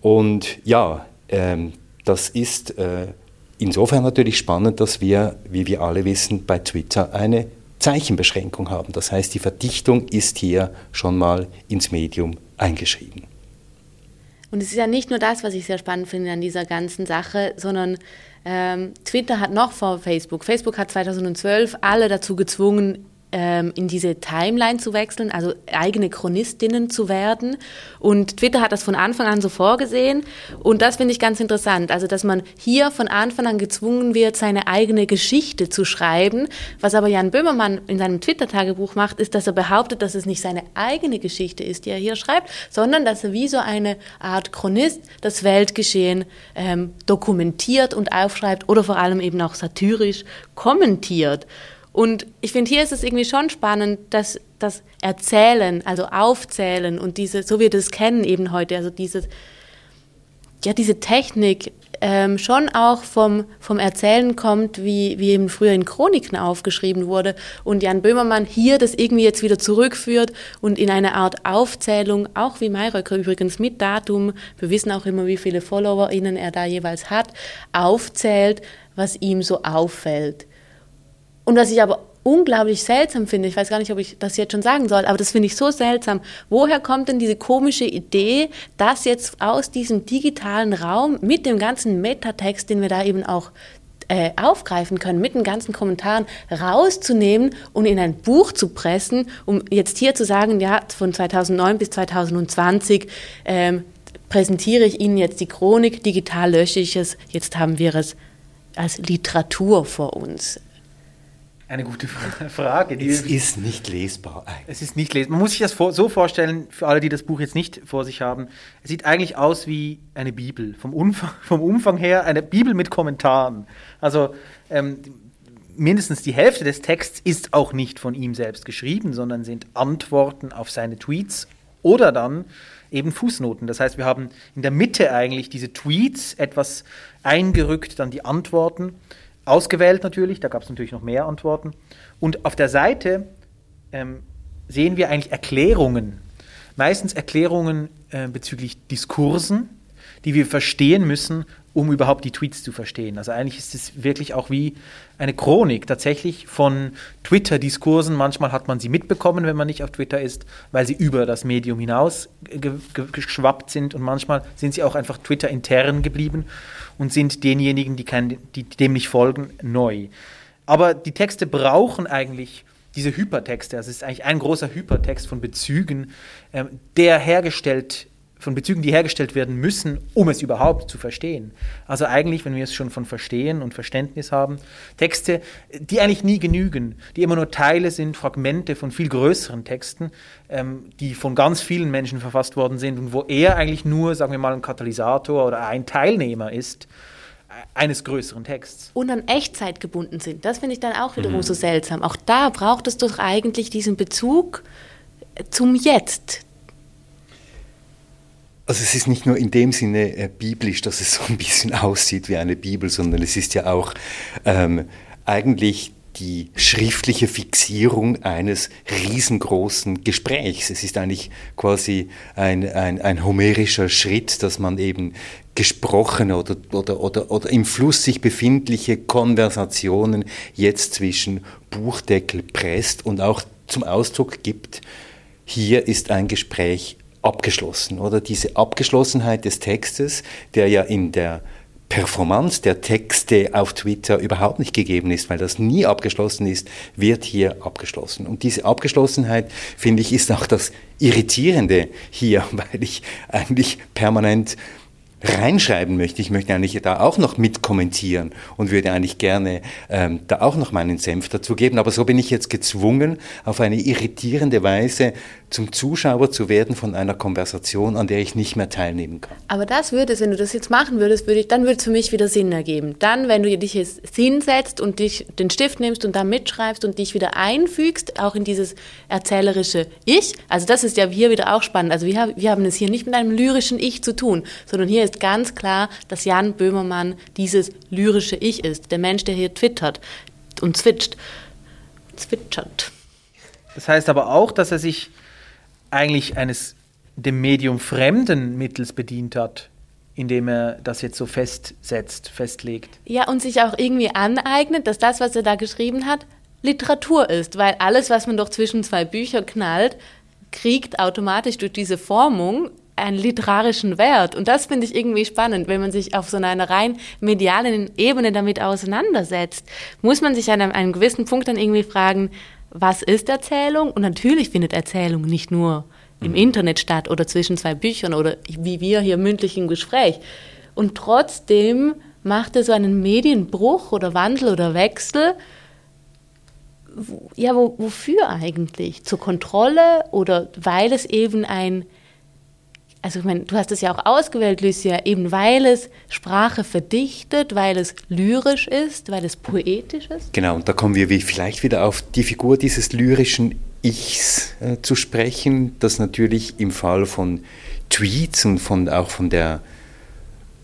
Und ja, ähm, das ist äh, insofern natürlich spannend, dass wir, wie wir alle wissen, bei Twitter eine Zeichenbeschränkung haben. Das heißt, die Verdichtung ist hier schon mal ins Medium eingeschrieben. Und es ist ja nicht nur das, was ich sehr spannend finde an dieser ganzen Sache, sondern ähm, Twitter hat noch vor Facebook. Facebook hat 2012 alle dazu gezwungen, ähm, in diese Timeline zu wechseln, also eigene Chronistinnen zu werden. Und Twitter hat das von Anfang an so vorgesehen. Und das finde ich ganz interessant. Also, dass man hier von Anfang an gezwungen wird, seine eigene Geschichte zu schreiben. Was aber Jan Böhmermann in seinem Twitter-Tagebuch macht, ist, dass er behauptet, dass es nicht seine eigene Geschichte ist, die er hier schreibt, sondern dass er wie so eine Art Chronist das Weltgeschehen ähm, dokumentiert und aufschreibt oder vor allem eben auch satirisch kommentiert. Und ich finde, hier ist es irgendwie schon spannend, dass das Erzählen, also Aufzählen und diese, so wir das kennen eben heute, also dieses, ja, diese Technik ähm, schon auch vom, vom Erzählen kommt, wie, wie eben früher in Chroniken aufgeschrieben wurde und Jan Böhmermann hier das irgendwie jetzt wieder zurückführt und in eine Art Aufzählung, auch wie Mayröcker übrigens mit Datum, wir wissen auch immer, wie viele FollowerInnen er da jeweils hat, aufzählt, was ihm so auffällt. Und was ich aber unglaublich seltsam finde, ich weiß gar nicht, ob ich das jetzt schon sagen soll, aber das finde ich so seltsam. Woher kommt denn diese komische Idee, das jetzt aus diesem digitalen Raum mit dem ganzen Metatext, den wir da eben auch äh, aufgreifen können, mit den ganzen Kommentaren rauszunehmen und in ein Buch zu pressen, um jetzt hier zu sagen, ja, von 2009 bis 2020 ähm, präsentiere ich Ihnen jetzt die Chronik, digital lösche ich es, jetzt haben wir es als Literatur vor uns. Eine gute Frage. es ist nicht lesbar eigentlich. Es ist nicht lesbar. Man muss sich das so vorstellen, für alle, die das Buch jetzt nicht vor sich haben. Es sieht eigentlich aus wie eine Bibel. Vom Umfang, vom Umfang her eine Bibel mit Kommentaren. Also ähm, mindestens die Hälfte des Texts ist auch nicht von ihm selbst geschrieben, sondern sind Antworten auf seine Tweets oder dann eben Fußnoten. Das heißt, wir haben in der Mitte eigentlich diese Tweets etwas eingerückt, dann die Antworten ausgewählt natürlich, da gab es natürlich noch mehr Antworten. Und auf der Seite ähm, sehen wir eigentlich Erklärungen, meistens Erklärungen äh, bezüglich Diskursen, die wir verstehen müssen, um überhaupt die Tweets zu verstehen. Also eigentlich ist es wirklich auch wie eine Chronik tatsächlich von Twitter-Diskursen. Manchmal hat man sie mitbekommen, wenn man nicht auf Twitter ist, weil sie über das Medium hinaus geschwappt sind und manchmal sind sie auch einfach Twitter intern geblieben und sind denjenigen, die, kein, die dem nicht folgen, neu. Aber die Texte brauchen eigentlich diese Hypertexte. Also es ist eigentlich ein großer Hypertext von Bezügen, ähm, der hergestellt von Bezügen, die hergestellt werden müssen, um es überhaupt zu verstehen. Also eigentlich, wenn wir es schon von Verstehen und Verständnis haben, Texte, die eigentlich nie genügen, die immer nur Teile sind, Fragmente von viel größeren Texten, ähm, die von ganz vielen Menschen verfasst worden sind und wo er eigentlich nur, sagen wir mal, ein Katalysator oder ein Teilnehmer ist äh, eines größeren Texts. Und an Echtzeit gebunden sind. Das finde ich dann auch wiederum mhm. so seltsam. Auch da braucht es doch eigentlich diesen Bezug zum Jetzt, also es ist nicht nur in dem Sinne äh, biblisch, dass es so ein bisschen aussieht wie eine Bibel, sondern es ist ja auch ähm, eigentlich die schriftliche Fixierung eines riesengroßen Gesprächs. Es ist eigentlich quasi ein, ein, ein homerischer Schritt, dass man eben gesprochene oder, oder, oder, oder im Fluss sich befindliche Konversationen jetzt zwischen Buchdeckel presst und auch zum Ausdruck gibt, hier ist ein Gespräch abgeschlossen oder diese Abgeschlossenheit des Textes, der ja in der Performance der Texte auf Twitter überhaupt nicht gegeben ist, weil das nie abgeschlossen ist, wird hier abgeschlossen. Und diese Abgeschlossenheit, finde ich, ist auch das Irritierende hier, weil ich eigentlich permanent reinschreiben möchte. Ich möchte eigentlich da auch noch mitkommentieren und würde eigentlich gerne ähm, da auch noch meinen Senf dazu geben. Aber so bin ich jetzt gezwungen, auf eine irritierende Weise zum Zuschauer zu werden von einer Konversation, an der ich nicht mehr teilnehmen kann. Aber das würde es, wenn du das jetzt machen würdest, würde ich, dann würde es für mich wieder Sinn ergeben. Dann, wenn du dich jetzt hinsetzt und dich den Stift nimmst und da mitschreibst und dich wieder einfügst, auch in dieses erzählerische Ich. Also das ist ja hier wieder auch spannend. Also wir, wir haben es hier nicht mit einem lyrischen Ich zu tun, sondern hier ist ganz klar, dass Jan Böhmermann dieses lyrische Ich ist. Der Mensch, der hier twittert und zwitscht. Zwitschert. Das heißt aber auch, dass er sich eigentlich eines dem Medium fremden Mittels bedient hat, indem er das jetzt so festsetzt, festlegt. Ja, und sich auch irgendwie aneignet, dass das, was er da geschrieben hat, Literatur ist, weil alles, was man doch zwischen zwei Bücher knallt, kriegt automatisch durch diese Formung einen literarischen Wert. Und das finde ich irgendwie spannend, wenn man sich auf so einer rein medialen Ebene damit auseinandersetzt, muss man sich an einem, einem gewissen Punkt dann irgendwie fragen, was ist Erzählung? Und natürlich findet Erzählung nicht nur im mhm. Internet statt oder zwischen zwei Büchern oder wie wir hier mündlich im Gespräch. Und trotzdem macht er so einen Medienbruch oder Wandel oder Wechsel. Ja, wo, wofür eigentlich? Zur Kontrolle oder weil es eben ein also ich meine, du hast es ja auch ausgewählt, Lucia, eben weil es Sprache verdichtet, weil es lyrisch ist, weil es poetisch ist. Genau, und da kommen wir vielleicht wieder auf die Figur dieses lyrischen Ichs äh, zu sprechen, das natürlich im Fall von Tweets und von, auch von der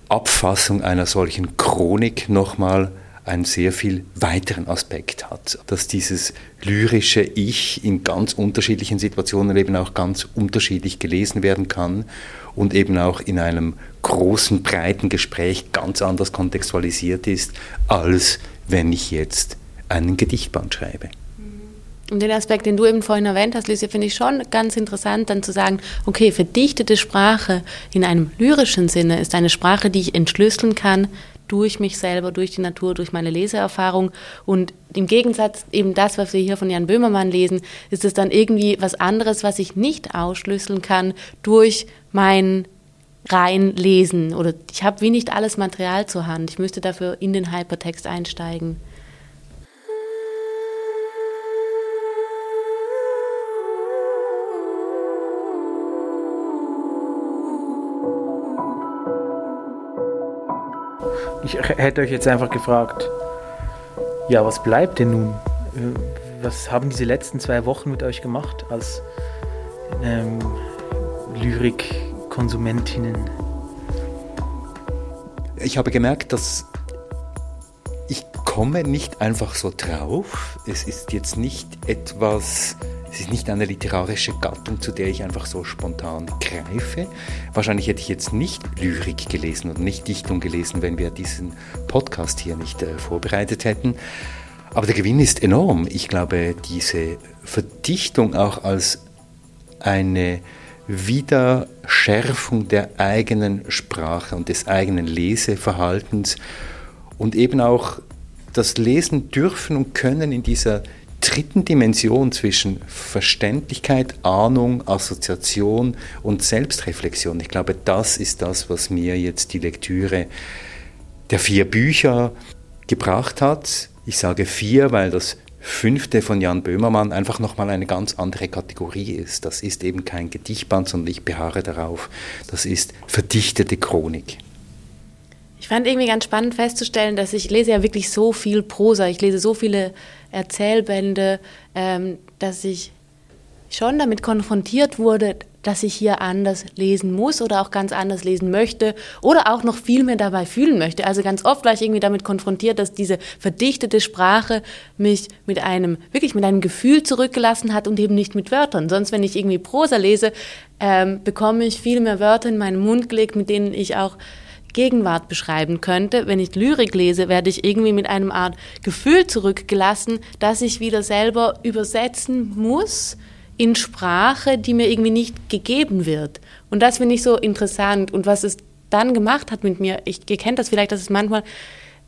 Abfassung einer solchen Chronik nochmal einen sehr viel weiteren Aspekt hat, dass dieses lyrische Ich in ganz unterschiedlichen Situationen eben auch ganz unterschiedlich gelesen werden kann und eben auch in einem großen, breiten Gespräch ganz anders kontextualisiert ist, als wenn ich jetzt einen Gedichtband schreibe. Und den Aspekt, den du eben vorhin erwähnt hast, Lucia, finde ich schon ganz interessant, dann zu sagen, okay, verdichtete Sprache in einem lyrischen Sinne ist eine Sprache, die ich entschlüsseln kann durch mich selber, durch die Natur, durch meine Leseerfahrung. Und im Gegensatz eben das, was wir hier von Jan Böhmermann lesen, ist es dann irgendwie was anderes, was ich nicht ausschlüsseln kann durch mein reinlesen. Oder ich habe wie nicht alles Material zur Hand. Ich müsste dafür in den Hypertext einsteigen. Ich hätte euch jetzt einfach gefragt, ja, was bleibt denn nun? Äh, was haben diese letzten zwei Wochen mit euch gemacht als ähm, Lyrik-Konsumentinnen? Ich habe gemerkt, dass ich komme nicht einfach so drauf. Es ist jetzt nicht etwas es ist nicht eine literarische Gattung, zu der ich einfach so spontan greife. Wahrscheinlich hätte ich jetzt nicht Lyrik gelesen und nicht Dichtung gelesen, wenn wir diesen Podcast hier nicht äh, vorbereitet hätten. Aber der Gewinn ist enorm. Ich glaube, diese Verdichtung auch als eine Wiederschärfung der eigenen Sprache und des eigenen Leseverhaltens und eben auch das Lesen dürfen und können in dieser dritten Dimension zwischen Verständlichkeit, Ahnung, Assoziation und Selbstreflexion. Ich glaube, das ist das, was mir jetzt die Lektüre der vier Bücher gebracht hat. Ich sage vier, weil das fünfte von Jan Böhmermann einfach nochmal eine ganz andere Kategorie ist. Das ist eben kein Gedichtband, sondern ich beharre darauf. Das ist verdichtete Chronik. Ich fand irgendwie ganz spannend festzustellen, dass ich lese ja wirklich so viel Prosa, ich lese so viele Erzählbände, ähm, dass ich schon damit konfrontiert wurde, dass ich hier anders lesen muss oder auch ganz anders lesen möchte oder auch noch viel mehr dabei fühlen möchte. Also ganz oft war ich irgendwie damit konfrontiert, dass diese verdichtete Sprache mich mit einem, wirklich mit einem Gefühl zurückgelassen hat und eben nicht mit Wörtern. Sonst, wenn ich irgendwie Prosa lese, ähm, bekomme ich viel mehr Wörter in meinen Mund gelegt, mit denen ich auch Gegenwart beschreiben könnte. Wenn ich Lyrik lese, werde ich irgendwie mit einem Art Gefühl zurückgelassen, dass ich wieder selber übersetzen muss in Sprache, die mir irgendwie nicht gegeben wird. Und das finde ich so interessant. Und was es dann gemacht hat mit mir, ich, ihr kennt das vielleicht, dass es manchmal,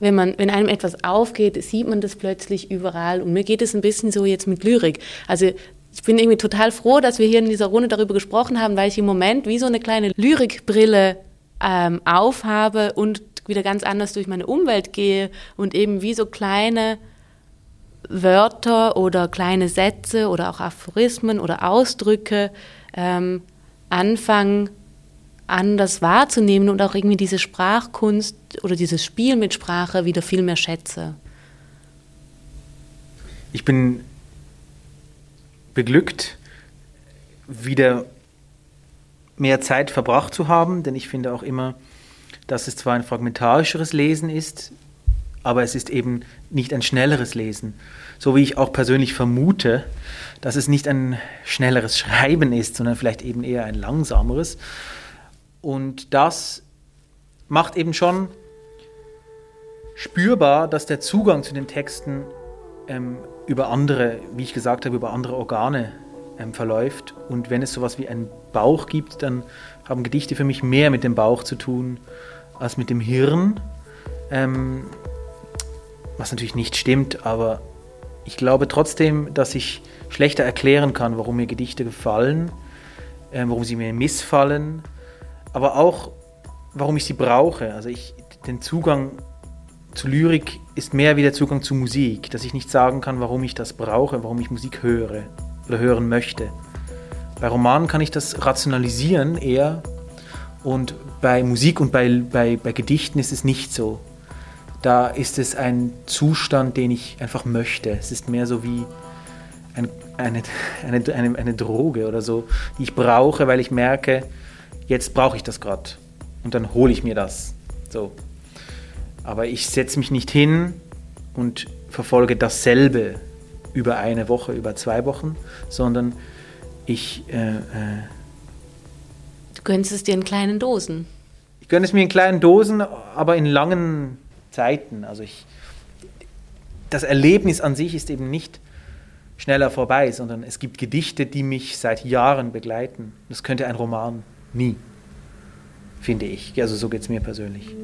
wenn, man, wenn einem etwas aufgeht, sieht man das plötzlich überall. Und mir geht es ein bisschen so jetzt mit Lyrik. Also ich bin irgendwie total froh, dass wir hier in dieser Runde darüber gesprochen haben, weil ich im Moment wie so eine kleine Lyrikbrille ähm, aufhabe und wieder ganz anders durch meine Umwelt gehe und eben wie so kleine Wörter oder kleine Sätze oder auch Aphorismen oder Ausdrücke ähm, anfangen anders wahrzunehmen und auch irgendwie diese Sprachkunst oder dieses Spiel mit Sprache wieder viel mehr schätze. Ich bin beglückt, wieder mehr Zeit verbracht zu haben, denn ich finde auch immer, dass es zwar ein fragmentarischeres Lesen ist, aber es ist eben nicht ein schnelleres Lesen. So wie ich auch persönlich vermute, dass es nicht ein schnelleres Schreiben ist, sondern vielleicht eben eher ein langsameres. Und das macht eben schon spürbar, dass der Zugang zu den Texten ähm, über andere, wie ich gesagt habe, über andere Organe ähm, verläuft. Und wenn es sowas wie einen Bauch gibt, dann haben Gedichte für mich mehr mit dem Bauch zu tun als mit dem Hirn. Ähm, was natürlich nicht stimmt, aber ich glaube trotzdem, dass ich schlechter erklären kann, warum mir Gedichte gefallen, äh, warum sie mir missfallen, aber auch, warum ich sie brauche. Also ich, den Zugang zu Lyrik ist mehr wie der Zugang zu Musik, dass ich nicht sagen kann, warum ich das brauche, warum ich Musik höre oder hören möchte. Bei Romanen kann ich das rationalisieren eher und bei Musik und bei, bei, bei Gedichten ist es nicht so da ist es ein Zustand, den ich einfach möchte. Es ist mehr so wie ein, eine, eine, eine, eine Droge oder so, die ich brauche, weil ich merke, jetzt brauche ich das gerade. Und dann hole ich mir das. So. Aber ich setze mich nicht hin und verfolge dasselbe über eine Woche, über zwei Wochen, sondern ich. Äh, äh, du gönnst es dir in kleinen Dosen. Ich gönne es mir in kleinen Dosen, aber in langen Zeiten. Also ich, das Erlebnis an sich ist eben nicht schneller vorbei, sondern es gibt Gedichte, die mich seit Jahren begleiten. Das könnte ein Roman nie, finde ich. Also so geht es mir persönlich.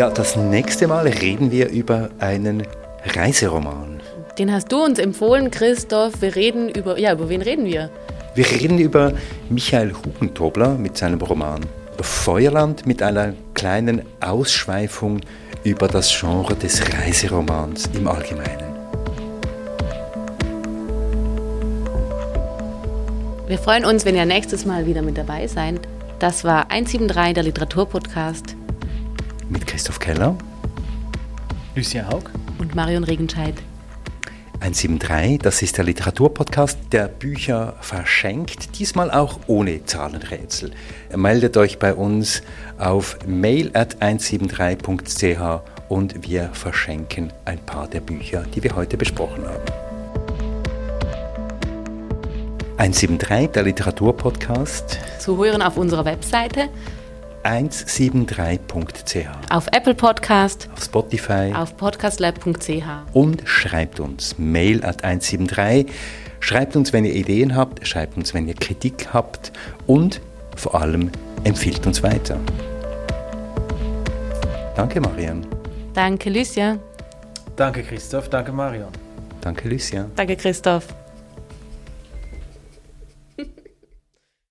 Ja, das nächste Mal reden wir über einen Reiseroman. Den hast du uns empfohlen, Christoph. Wir reden über, ja, über wen reden wir? Wir reden über Michael Hubentobler mit seinem Roman Feuerland mit einer kleinen Ausschweifung über das Genre des Reiseromans im Allgemeinen. Wir freuen uns, wenn ihr nächstes Mal wieder mit dabei seid. Das war 173, der Literaturpodcast. Mit Christoph Keller, Lucia Haug und Marion Regenscheid. 173, das ist der Literaturpodcast, der Bücher verschenkt, diesmal auch ohne Zahlenrätsel. Meldet euch bei uns auf mail at 173.ch und wir verschenken ein paar der Bücher, die wir heute besprochen haben. 173, der Literaturpodcast. Zu hören auf unserer Webseite 173.ch. Auf Apple Podcast, auf Spotify, auf podcastlab.ch. Und schreibt uns mail at 173. Schreibt uns, wenn ihr Ideen habt, schreibt uns, wenn ihr Kritik habt und vor allem empfiehlt uns weiter. Danke, Marian. Danke, Lucia. Danke, Christoph. Danke, Marion. Danke, Lucia. Danke, Christoph.